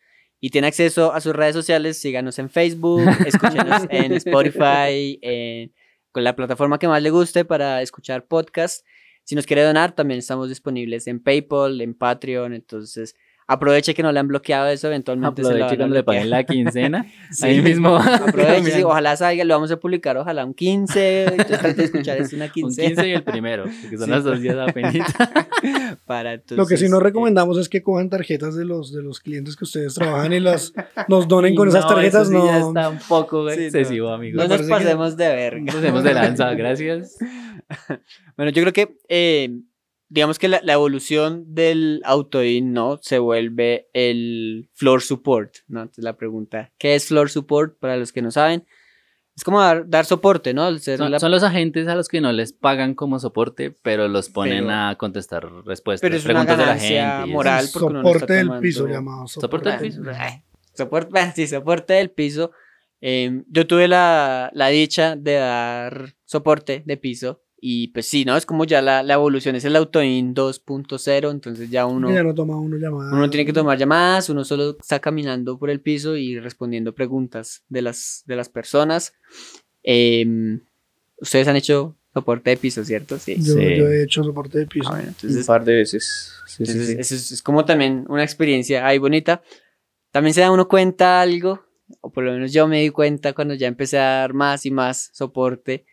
y tiene acceso a sus redes sociales, síganos en Facebook, escúchenos en Spotify, en- con la plataforma que más le guste para escuchar podcast. Si nos quiere donar, también estamos disponibles en PayPal, en Patreon, entonces aproveche que no le han bloqueado eso, eventualmente se lo Aproveche van a cuando le paguen la quincena. Sí. Ahí mismo. Aproveche, sí, ojalá salga, lo vamos a publicar, ojalá un 15, entonces de escuchar esto una Un 15. 15 y el primero, porque son Sí. las dos días apenas. para entonces, Lo que sí nos recomendamos es que cojan tarjetas de los, de los clientes que ustedes trabajan y las nos donen con Y esas no, tarjetas. eso sí no, ya está un poco Sí, no. excesivo, no amigos. Me nos parece que- pasemos de verga. Nos hacemos de lanza, gracias. Bueno, yo creo que, eh, digamos que la, la evolución del autoin, ¿no? Se vuelve el floor support, ¿no? Entonces la pregunta, ¿qué es floor support? Para los que no saben, es como dar, dar soporte, ¿no? Son, la- son los agentes a los que no les pagan como soporte, pero los ponen Pero- a contestar respuestas, pero es una preguntas de la gente. moral. no está soporte del tomando- piso llamado. Soporte del piso. Soporte, sí, soporte del piso. Eh, yo tuve la, la dicha de dar soporte de piso y pues sí, ¿no? Es como ya la, la evolución, es el Autoin 2.0, entonces ya uno, Ya no toma uno llamada. uno tiene que tomar llamadas, uno solo está caminando por el piso y respondiendo preguntas de las, de las personas. Em, Ustedes han hecho soporte de piso, ¿cierto? Sí. Yo, Sí. yo he hecho soporte de piso. Ah, bueno, Un entonces, par de veces. Sí, sí, entonces sí. eso es, es como también una experiencia ahí bonita. También se da uno cuenta algo, o por lo menos yo me di cuenta cuando ya empecé a dar más y más soporte,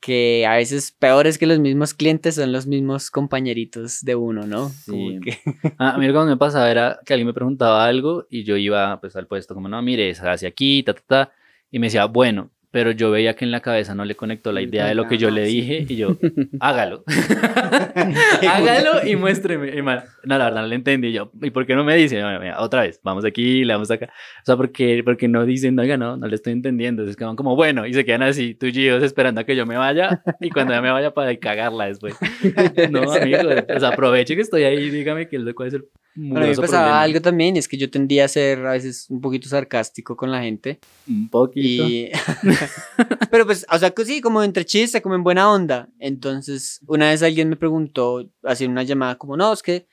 que a veces peores que los mismos clientes son los mismos compañeritos de uno, ¿no? Sí. que- Ah, a mí lo que me pasaba era que alguien me preguntaba algo y yo iba pues al puesto como, no, mire, hacia aquí, ta, ta, ta, y me decía, bueno, pero yo veía que en la cabeza no le conectó la idea de lo que yo le dije y yo, hágalo. hágalo y muéstreme. Y man, no, la verdad no le entendí. Y yo, ¿y por qué no me dice? "Bueno, mira, otra vez, vamos aquí, le vamos acá. O sea, porque, porque no dicen, oiga, no, no le estoy entendiendo. Entonces quedan como, bueno, y se quedan así, yo esperando a que yo me vaya y cuando ya me vaya para cagarla después. No, amigo, pues aproveche que estoy ahí y dígame que es lo cual es el Bueno, a mí pasaba problema. algo también, es que yo tendía a ser a veces un poquito sarcástico con la gente. Un poquito. Y... Pero pues, o sea, que sí, como entre chiste, como en buena onda. Entonces, una vez alguien me preguntó, haciendo una llamada, como, no, es que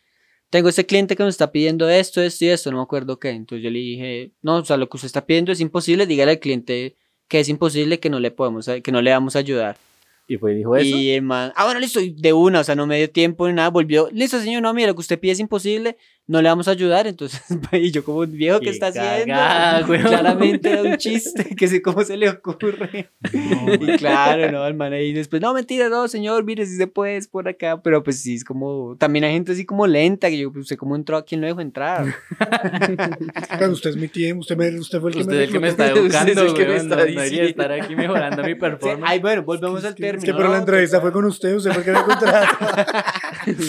tengo este cliente que me está pidiendo esto, esto y esto, no me acuerdo qué. Entonces yo le dije, no, o sea, lo que usted está pidiendo es imposible, dígale al cliente que es imposible, que no le podemos, que no le vamos a ayudar. Y fue y dijo eso. Y el man, ah, bueno, listo, de una, o sea, no me dio tiempo ni nada, volvió, listo, señor, no, mira, lo que usted pide es imposible, no le vamos a ayudar, entonces, y yo como, viejo, ¿qué Qué está cagada, haciendo? weón. Claramente era un chiste, que sé cómo se le ocurre. Y claro, no, el man ahí después, no, mentira, no, señor, mire, si se puede, es por acá, pero pues sí, es como, también hay gente así como lenta, que yo, pues, ¿usted cómo entró? ¿A quién lo dejó entrar? Claro, usted es mi tío, usted, me, usted fue el que Usted es el que me está Usted es educando, el que me está no, no debería estar aquí mejorando mi Sí, performance. ay, bueno, volvemos al Es que, término. es que pero la ¿no? entrevista fue con usted, usted fue el que me contrató.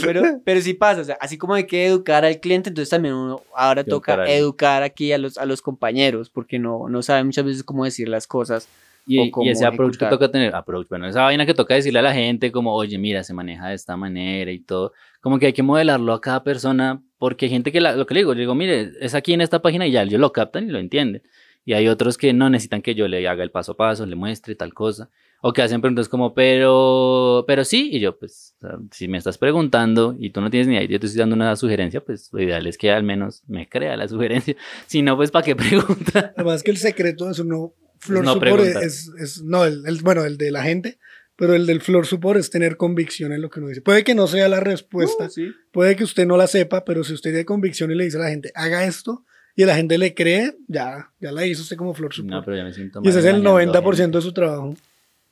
pero, pero sí pasa, o sea, así como hay que educar al cliente, entonces también uno ahora toca al- educar aquí a los, a los compañeros, porque no, no saben muchas veces cómo decir las cosas. Y, y ese approach que ejecutar. toca tener, approach, bueno, esa vaina que toca decirle a la gente como, oye, mira, se maneja de esta manera y todo, como que hay que modelarlo a cada persona, porque hay gente que, la- lo que le digo, le digo, mire, es aquí en esta página y ya ellos lo captan y lo entienden. Y hay otros que no necesitan que yo le haga el paso a paso, le muestre tal cosa, o que hacen preguntas como, pero, pero sí, y yo, pues, o sea, si me estás preguntando y tú no tienes ni idea, yo te estoy dando una sugerencia, pues lo ideal es que al menos me crea la sugerencia, si no, pues, ¿para qué pregunta? Además que el secreto de eso no, Flor no es, es, no, el, el- bueno, el de la gente, pero el del Flor Support es tener convicción en lo que uno dice. Puede que no sea la respuesta, No, sí. puede que usted no la sepa, pero si usted tiene convicción y le dice a la gente, haga esto, y la gente le cree, ya, ya la hizo usted como Flor Support. No, pero ya me siento y ese mal es el engañando a 90% gente. de su trabajo.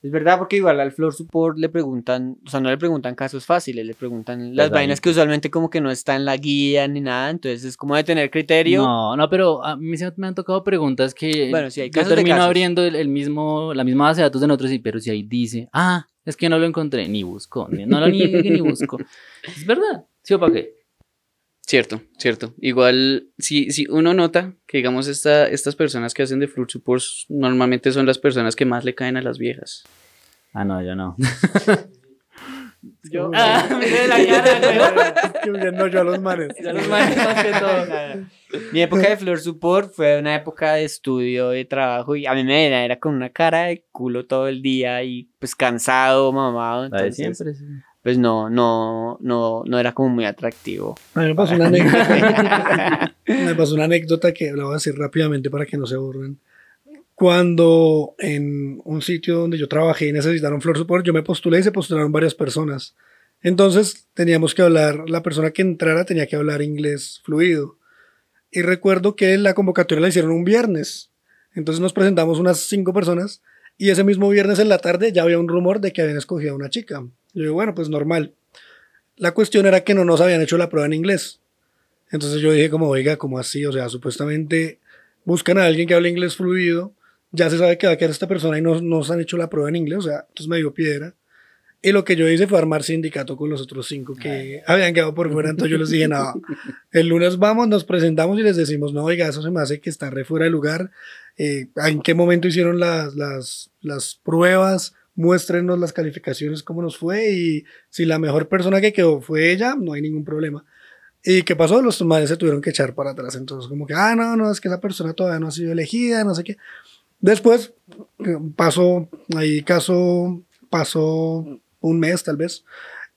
Es verdad, porque igual al Floor Support le preguntan, o sea, no le preguntan casos fáciles, le preguntan las vainas que usualmente como que no está en la guía ni nada, entonces es como de tener criterio. No, no, pero a mí se me han tocado preguntas que Bueno, sí, hay yo casos de termino casos. abriendo el, el mismo, la misma base de datos de nosotros, y pero si ahí dice, ah, es que no lo encontré, ni busco, ni- no lo niegue que ni busco. Es verdad, ¿sí o para qué? Cierto, cierto. Igual, si, si uno nota que, digamos, esta, estas personas que hacen de Floor Supports normalmente son las personas que más le caen a las viejas. Ah, no, yo no. Yo, Ah, mire la cara, Que huyendo yo a los manes. Ya los manes más que todo. Mi época de Floor Support fue una época de estudio, de trabajo, y a mí me era, era con una cara de culo todo el día y pues cansado, mamado, La de entonces siempre. sí. Pues no, no, no, no era como muy atractivo. A mí me pasó una anécdota. me pasó una anécdota que la voy a decir rápidamente para que no se aburran. Cuando en un sitio donde yo trabajé y necesitaron Flor Support, yo me postulé y se postularon varias personas. Entonces teníamos que hablar, la persona que entrara tenía que hablar inglés fluido. Y recuerdo que la convocatoria la hicieron un viernes. Entonces nos presentamos unas cinco personas y ese mismo viernes en la tarde ya había un rumor de que habían escogido a una chica. Yo digo, bueno, pues normal. La cuestión era que no nos habían hecho la prueba en inglés. Entonces yo dije como, oiga, ¿cómo así? O sea, supuestamente buscan a alguien que hable inglés fluido, ya se sabe que va a quedar esta persona y no nos han hecho la prueba en inglés, o sea, entonces me dio piedra. Y lo que yo hice fue armar sindicato con los otros cinco que habían quedado por fuera, entonces yo les dije, no, el lunes vamos, nos presentamos y les decimos, no, oiga, eso se me hace que está re fuera de lugar, eh, en qué momento hicieron las, las, las pruebas, muéstrenos las calificaciones, cómo nos fue y si la mejor persona que quedó fue ella, no hay ningún problema. ¿Y qué pasó? Los madres se tuvieron que echar para atrás. Entonces, como que, ah, no, no, es que esa persona todavía no ha sido elegida, no sé qué. Después pasó, ahí caso, pasó un mes tal vez.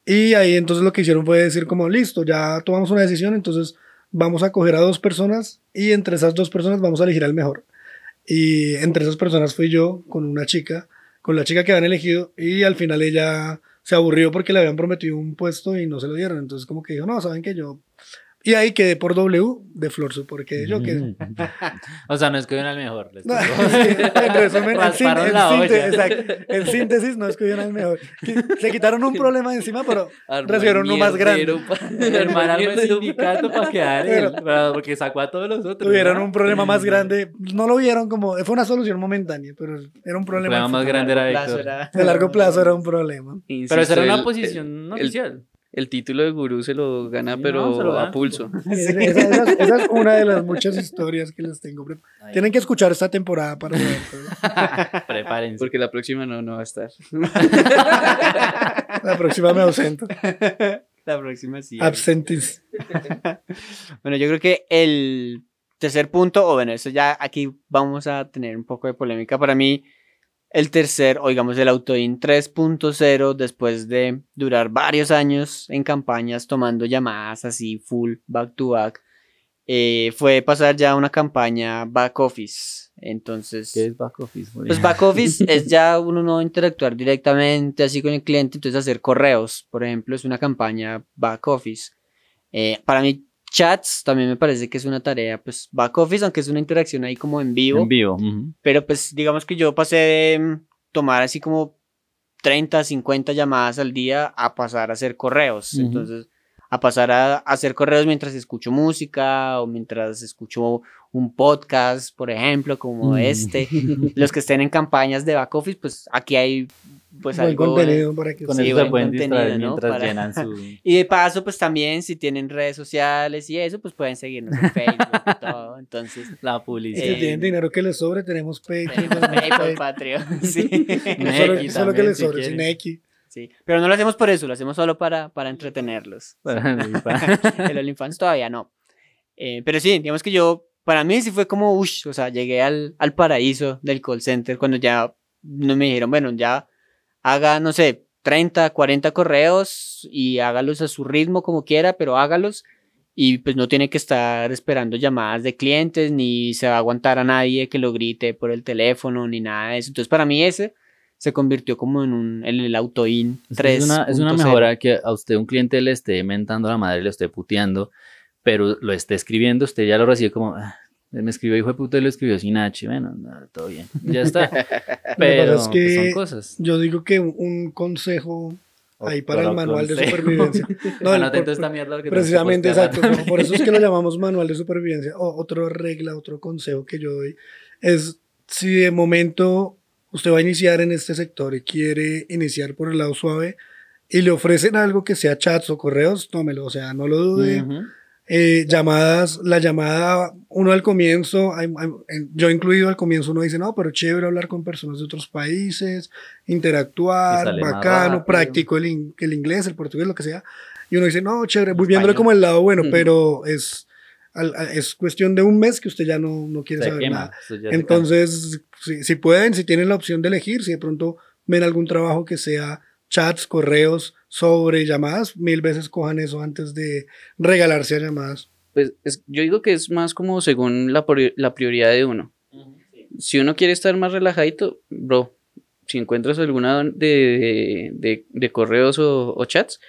Y ahí entonces lo que hicieron fue decir como, listo, ya tomamos una decisión, entonces vamos a coger a dos personas y entre esas dos personas vamos a elegir al mejor. Y entre esas personas fui yo con una chica, con la chica que habían elegido y al final ella se aburrió porque le habían prometido un puesto y no se lo dieron. Entonces como que dijo, no, saben que yo... Y ahí quedé por W de Florsu, porque yo quedé... O sea, no escogieron al mejor. les No, tocó. en resumen, en, síntesis. En síntesis, no escogieron al mejor. Se quitaron un problema de encima, pero Armó recibieron uno más grande. armó el sindicato para quedar Pero- él, para- porque sacó a todos los otros. tuvieron ¿no? un problema más grande. No lo vieron como. Fue una solución momentánea, pero era un El problema. problema más grande era Víctor. A largo plazo era un problema. Pero esa era una el- posición el- oficial. El título de gurú se lo gana, Sí, pero no, se lo a pulso. Esa, esa- esa- esa es una de las muchas historias que les tengo. Ahí. Tienen que escuchar esta temporada para ver. Prepárense. Porque la próxima no, no va a estar. La próxima me ausento. La próxima sí. Absentis. Bueno, yo creo que el tercer punto, o bueno, eso ya aquí vamos a tener un poco de polémica. Para mí, el tercer, o digamos el Autoin 3.0, después de durar varios años en campañas tomando llamadas así full back to back, eh, fue pasar ya a una campaña back office. Entonces, ¿Qué es back office? Pues back office es ya uno no interactuar directamente así con el cliente, entonces hacer correos, por ejemplo, es una campaña back office. Eh, para mí, chats también me parece que es una tarea, pues back office, aunque es una interacción ahí como en vivo, En vivo. pero pues digamos que yo pasé de mm, tomar así como 30, 50 llamadas al día a pasar a hacer correos. Entonces, a pasar a, a hacer correos mientras escucho música o mientras escucho un podcast, por ejemplo, como Mm. este. Los que estén en campañas de back office, pues aquí hay pues Buen algo... contenido para que Con Sí, eso buen se pueden contenido, distraer ¿no? mientras Para- llenan su... Y de paso, pues también si tienen redes sociales y eso, pues pueden seguirnos en Facebook y todo. Entonces, La Si publicidad. Eh, tienen dinero que les sobre, tenemos Patreon. Patreon. Sí. No solo, solo que les si sobre, sin quieren. X. Sí, pero no lo hacemos por eso, lo hacemos solo para, para entretenerlos. Para- El OnlyFans todavía no. Eh, pero sí, digamos que yo, para mí sí fue como, ush, o sea, llegué al, al paraíso del call center cuando ya no me dijeron, bueno, ya haga, no sé, 30, 40 correos y hágalos a su ritmo como quiera, pero hágalos. Y pues no tiene que estar esperando llamadas de clientes, ni se va a aguantar a nadie que lo grite por el teléfono, ni nada de eso. Entonces, para mí ese se convirtió como en, un, en el auto-in Es que 3. Es una, es una mejora que a usted un cliente le esté mentando a la madre, le esté puteando, pero lo esté escribiendo, usted ya lo recibe como, "Ah, me escribió hijo de puta y lo escribió sin H, bueno, no, todo bien, ya está. Pero es que pues, son cosas. Yo digo que un, consejo ahí para el manual de supervivencia. No, el- por- esta mierda que Precisamente, exacto. Por, por eso es que lo llamamos manual de supervivencia. O otra regla, otro consejo que yo doy es si de momento usted va a iniciar en este sector y quiere iniciar por el lado suave y le ofrecen algo que sea chats o correos, tómelo, o sea, no lo dude. Ujú. Eh, llamadas, la llamada, uno al comienzo, yo incluido al comienzo, uno dice, no, pero chévere hablar con personas de otros países, interactuar, bacano, rápido. practico el, in- el inglés, el portugués, lo que sea. Y uno dice, no, chévere, voy viéndole como el lado bueno, Ujú. pero es, al- a- es cuestión de un mes que usted ya no, no quiere Se saber quema, nada. Entonces, si, si pueden, si tienen la opción de elegir, si de pronto ven algún trabajo que sea chats, correos, sobre llamadas, mil veces cojan eso antes de regalarse a llamadas. Pues es- yo digo que es más como según la, la prioridad de uno. Si uno quiere estar más relajadito, bro, si encuentras alguna de, de, de correos o, o chats,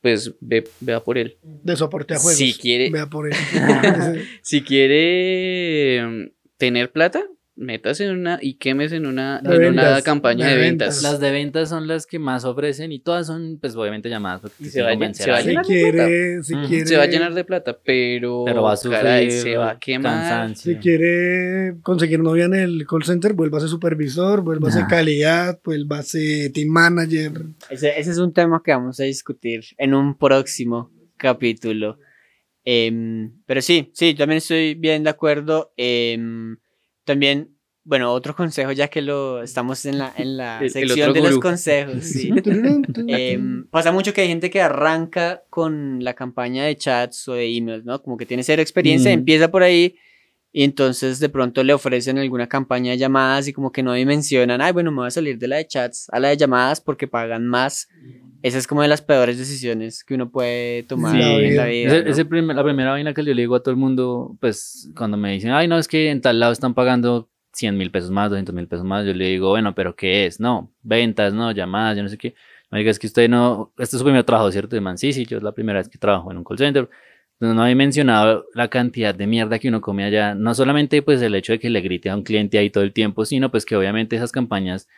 pues ve, vea por él. De soporte a juegos. Si quiere- Vea por él. Si quiere mm, tener plata, métase en una y quémese en una, De en una campaña de de, ventas. ventas. Las de ventas son las que más ofrecen y todas son, pues obviamente llamadas. Porque Y tienen se va a se va a a si llenar de quiere, si quiere. Se va a llenar de plata, pero, Pero va a sufrir caray, se va a quemar. cansancio. Si quiere conseguir novia en el call center, vuélvase supervisor, vuélvase Ah. calidad, vuélvase team manager. Ese, ese es un tema que vamos a discutir en un próximo capítulo. Em, pero sí, sí, también estoy bien de acuerdo. Em, también, bueno, otro consejo, ya que lo estamos en la, en la El- sección de los consejos. Sí. Em, pasa mucho que hay gente que arranca con la campaña de chats o de emails, ¿no? Como que tiene cero experiencia, Mm. empieza por ahí y entonces de pronto le ofrecen alguna campaña de llamadas y como que no dimensionan, ay, bueno, me voy a salir de la de chats a la de llamadas porque pagan más. Esa es como de las peores decisiones que uno puede tomar Sí. en la vida. Ese- ¿no? ese la primera vaina que yo le digo a todo el mundo, pues cuando me dicen, ay, no, es que en tal lado están pagando 100 mil pesos más, 200 mil pesos más, yo le digo, bueno, pero ¿qué es? No, ventas, no, llamadas, yo no sé qué. Me diga, es que usted no, este es su primer trabajo, ¿cierto? De man, sí, sí, yo es la primera vez que trabajo en un call center. No, había mencionado la cantidad de mierda que uno come allá, no solamente pues el hecho de que le grite a un cliente ahí todo el tiempo, sino pues que obviamente esas campañas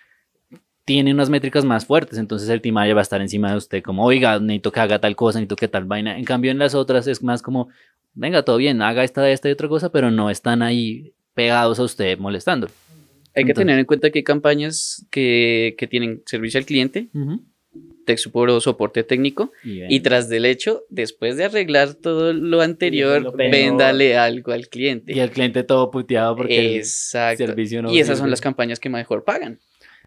tienen unas métricas más fuertes, entonces el timario va a estar encima de usted como, oiga, necesito que haga tal cosa, necesito que tal vaina. En cambio en las otras es más como, venga, todo bien, haga esta, esta y otra cosa, pero no están ahí pegados a usted molestando. Hay que tener en cuenta que hay campañas que, que tienen servicio al cliente, support o soporte técnico, Y, y tras del hecho, después de arreglar todo lo anterior, lo véndale algo al cliente. y el cliente todo puteado porque el servicio no y esas son las campañas que mejor pagan.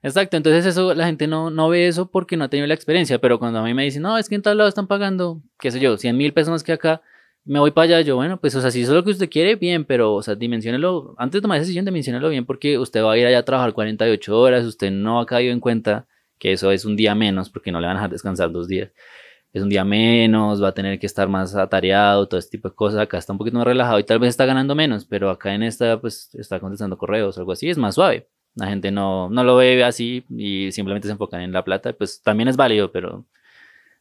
Exacto, entonces eso la gente no, no ve eso porque no ha tenido la experiencia, pero cuando a mí me dicen, no, es que en tal lado están pagando, qué sé yo, 100 mil pesos más que acá, me voy para allá, yo, bueno, pues, o sea, si eso es lo que usted quiere, bien, pero, o sea, dimensionelo, antes de tomar esa decisión, dimensionelo bien porque usted va a ir allá a trabajar 48 horas, usted no ha caído en cuenta que eso es un día menos porque no le van a dejar descansar dos días. es un día menos, va a tener que estar más atareado, todo este tipo de cosas. Acá está un poquito más relajado y tal vez está ganando menos, pero acá en esta, pues está contestando correos o algo así, es más suave. La gente no, no lo ve así y simplemente se enfocan en la plata, pues también es válido, pero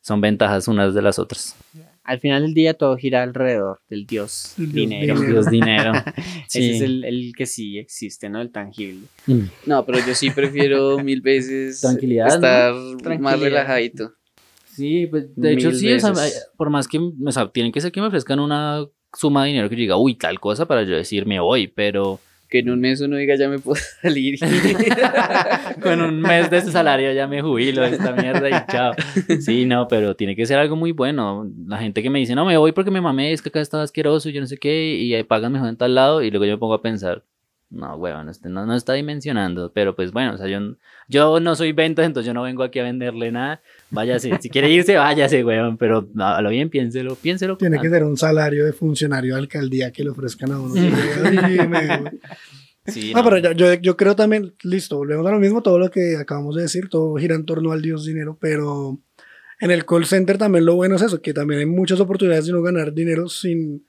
son ventajas unas de las otras. Al final del día todo gira alrededor del dios dinero. dinero. Dios dinero. Ese es el, el que sí existe, ¿no? El tangible. Mm. No, pero yo sí prefiero mil veces Tranquilidad, ¿no? estar más Tranquilidad. relajadito. Sí, pues de hecho Mil sí, o sea, por más que, o sea, tienen que ser que me ofrezcan una suma de dinero que yo diga, uy, tal cosa para yo decir me voy, pero Que en un mes uno diga ya me puedo salir. con un mes de ese salario ya me jubilo esta mierda y chao. Sí, no, pero tiene que ser algo muy bueno. La gente que me dice, no, me voy porque me mamé, es que acá está asqueroso yo no sé qué, y ahí pagan mejor en tal lado, y luego yo me pongo a pensar, no, huevón, este no, no está dimensionando, pero pues bueno, o sea, yo, yo no soy ventas, entonces yo no vengo aquí a venderle nada. Váyase, si quiere irse, váyase, huevón, pero no, a lo bien, piénselo, piénselo. Tiene que ser un salario de funcionario de alcaldía que le ofrezcan a uno. Sí, me- Sí, No, no. pero yo, yo, yo creo también, listo, volvemos a lo mismo, todo lo que acabamos de decir, todo gira en torno al Dios dinero, pero en el call center también lo bueno es eso, que también hay muchas oportunidades de no ganar dinero sin,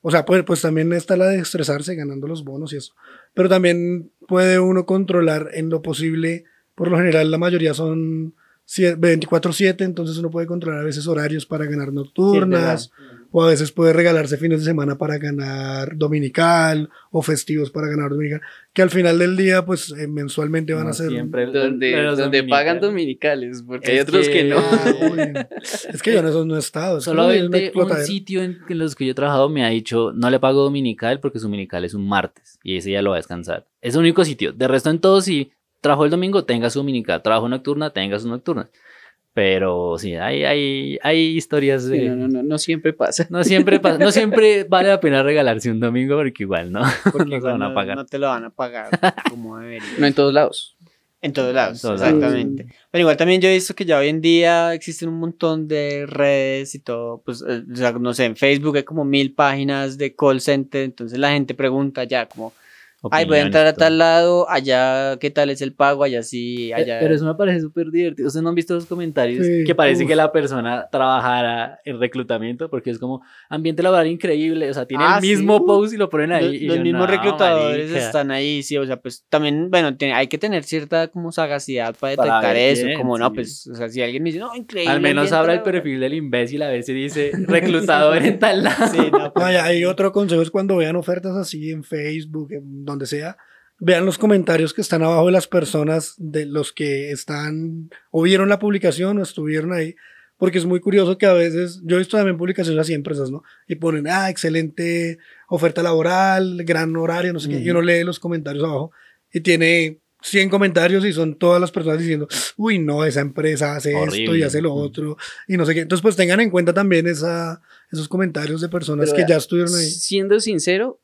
o sea, pues, pues también está la de estresarse ganando los bonos y eso, pero también puede uno controlar en lo posible, por lo general la mayoría son sie- 24/7, entonces uno puede controlar a veces horarios para ganar nocturnas, o a veces puede regalarse fines de semana para ganar dominical o festivos para ganar dominical, que al final del día pues eh, mensualmente van No a ser... siempre donde donde pagan dominicales. porque hay Es otros que, que- no. Ah, es que yo en eso no he estado. Es Solamente un sitio en, en los que yo he trabajado me ha dicho, no le pago dominical porque su dominical es un martes y ese ya lo va a descansar. Es el único sitio. De resto en todos, si trabajo el domingo, tenga su dominical. Trabajo nocturna, tenga su nocturna. Pero sí, hay, hay, hay historias de... Sí, no, no, no, no siempre pasa. No siempre, pa- no siempre vale la pena regalarse un domingo porque igual, ¿no? Porque No se igual van a pagar. No te lo van a pagar como debería. No en todos lados. En todos lados, En todos lados. exactamente. Pero igual también yo he visto que ya hoy en día existen un montón de redes y todo, pues, eh, o sea, no sé, en Facebook hay como mil páginas de call center, entonces la gente pregunta ya como, ay, voy a entrar a tal lado, allá, ¿qué tal es el pago? Allá sí, Pe- allá. Pero eso me parece súper divertido. ¿Ustedes no han visto los comentarios? Sí, que parece uf. que la persona trabajara en reclutamiento porque es como ambiente laboral increíble. O sea, tiene Ah, el sí, mismo uf. post y lo ponen ahí. los, y los yo, mismos "No, reclutadores marica". están ahí, sí, o sea, pues también, bueno, tiene- hay que tener cierta como sagacidad para Para detectar ver eso, quién, como no, sí. pues, o sea, si alguien me dice, no, increíble. Al menos habla el laboral". perfil del imbécil, a veces dice reclutador en tal lado. Sí, no, pues, No, y hay otro consejo es cuando vean ofertas así en Facebook, en donde sea, vean los comentarios que están abajo de las personas, de los que están o vieron la publicación o estuvieron ahí, porque es muy curioso que a veces, yo he visto también publicaciones así de empresas, ¿no? Y ponen, ah, excelente oferta laboral, gran horario, no sé qué, y uno lee los comentarios abajo y tiene 100 comentarios y son todas las personas diciendo, uy, no, esa empresa hace esto y Horrible. hace lo otro, y no sé qué. Entonces, pues tengan en cuenta también esa, esos comentarios de personas Pero que ya estuvieron ahí. Siendo sincero,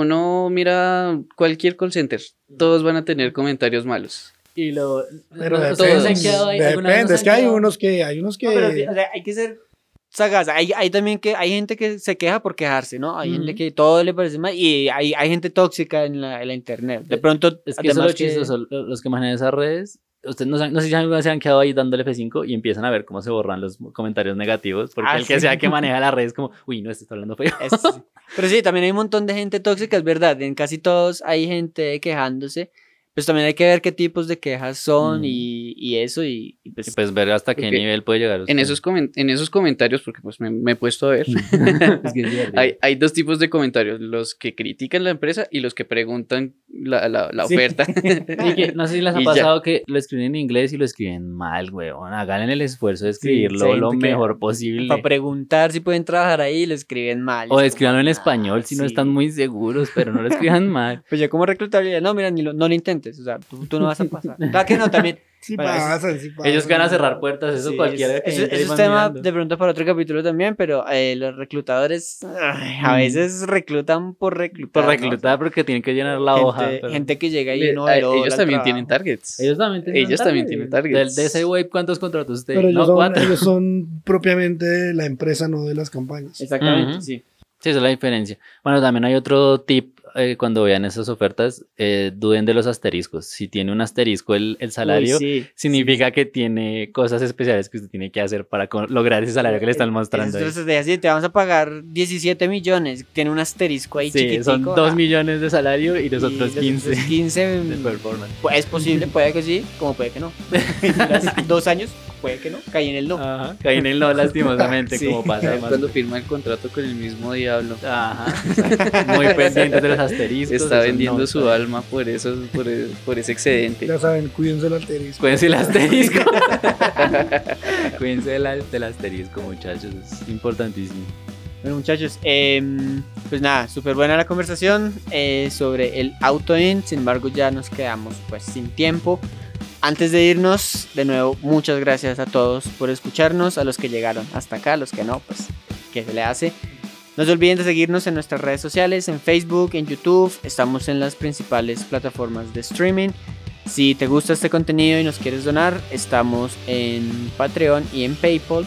uno mira cualquier call center, todos van a tener comentarios malos. Y lo. Pero no, todos ¿ustedes depende, han quedado depende, es que hay unos que, hay unos que... No, pero, o sea, hay que ser sagaz. Hay, hay también que hay gente que se queja por quejarse, ¿no? Hay gente Ujú. que todo le parece mal y hay, hay gente tóxica en la, en la internet. De pronto, Es que eso es lo además que- chistoso, los que manejan esas redes, ustedes no, sé si alguna vez se han quedado ahí dándole F5 y empiezan a ver cómo se borran los comentarios negativos, porque Ah, el que sí. sea que maneja las redes como, uy, no, este está hablando feo. Es- pero sí, también hay un montón de gente tóxica, es verdad. En casi todos hay gente quejándose. Pues también hay que ver qué tipos de quejas son Mm. y, y eso. Y, y pues, Y pues ver hasta qué nivel puede llegar. En esos, en esos comentarios, porque pues me, me he puesto a ver, Es que hay, hay dos tipos de comentarios, los que critican la empresa y los que preguntan la, la- la Sí. oferta. Y que no sé si les ha Y ya. pasado que lo escriben en inglés y lo escriben mal, weón. Hagan el esfuerzo de escribirlo sí, lo mejor posible. para preguntar si pueden trabajar ahí, le escriben mal. O Es escríbanlo en como, español ah, si no están muy seguros, pero no lo escriban mal. Pues yo como reclutabilidad, no, mira, ni lo- no lo intentes. O sea, tú, tú no vas a pasar. Claro que no, también. Sí Bueno, pasan, sí pasan. Ellos van a cerrar puertas, eso Sí, cualquiera es- que eso, es van tema mirando. de pronto para otro capítulo también, pero eh, los reclutadores ay, a Mm. veces reclutan por reclutar. Por ¿no? reclutar porque tienen que llenar la gente, hoja. pero- gente que llega y no ellos también tienen targets. Ellos también tienen Ellos también tienen targets. Del, de ese web, ¿cuántos contratos usted? Pero ellos, no, son, ellos son propiamente de la empresa, no de las campañas. Exactamente, Ujú. sí. Sí, esa es la diferencia. Bueno, también hay otro tip eh, cuando vean esas ofertas, eh, duden de los asteriscos. Si tiene un asterisco el, el salario, Uy, sí. significa que tiene cosas especiales que usted tiene que hacer para lograr ese salario que le están mostrando. ahí. Entonces te así, te vamos a pagar 17 millones. Tiene un asterisco ahí Sí, chiquitico. son 2 ah, millones de salario y los y otros los 15 otros 15 de performance. Pues, es posible, puede que sí, como puede que no. Dos años, puede que no. Caí en el no. Ajá, caí en el no lastimosamente, Sí. como pasa además. Cuando firma el contrato con el mismo diablo. Ajá, muy pendiente de los asteriscos. Está vendiendo no, su alma por, eso, por, e- por ese excedente. Ya saben, cuídense el asterisco. Cuídense el asterisco. Cuídense del, del asterisco, muchachos. Es importantísimo. Bueno, muchachos, em, pues nada, súper buena la conversación eh, sobre el auto-in. Sin embargo, ya nos quedamos pues sin tiempo. Antes de irnos, de nuevo, muchas gracias a todos por escucharnos, a los que llegaron hasta acá, a los que no, pues, ¿qué se le hace? No se olviden de seguirnos en nuestras redes sociales, en Facebook, en YouTube, estamos en las principales plataformas de streaming. Si te gusta este contenido y nos quieres donar, estamos en Patreon y en PayPal.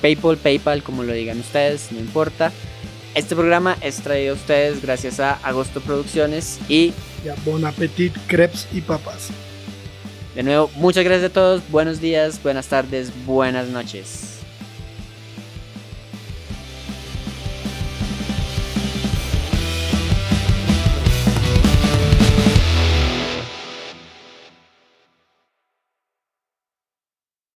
PayPal, PayPal, como lo digan ustedes, no importa. Este programa es traído a ustedes gracias a Agosto Producciones y Ya, bon appetit, crepes y papas. de nuevo, muchas gracias a todos, buenos días, buenas tardes, buenas noches.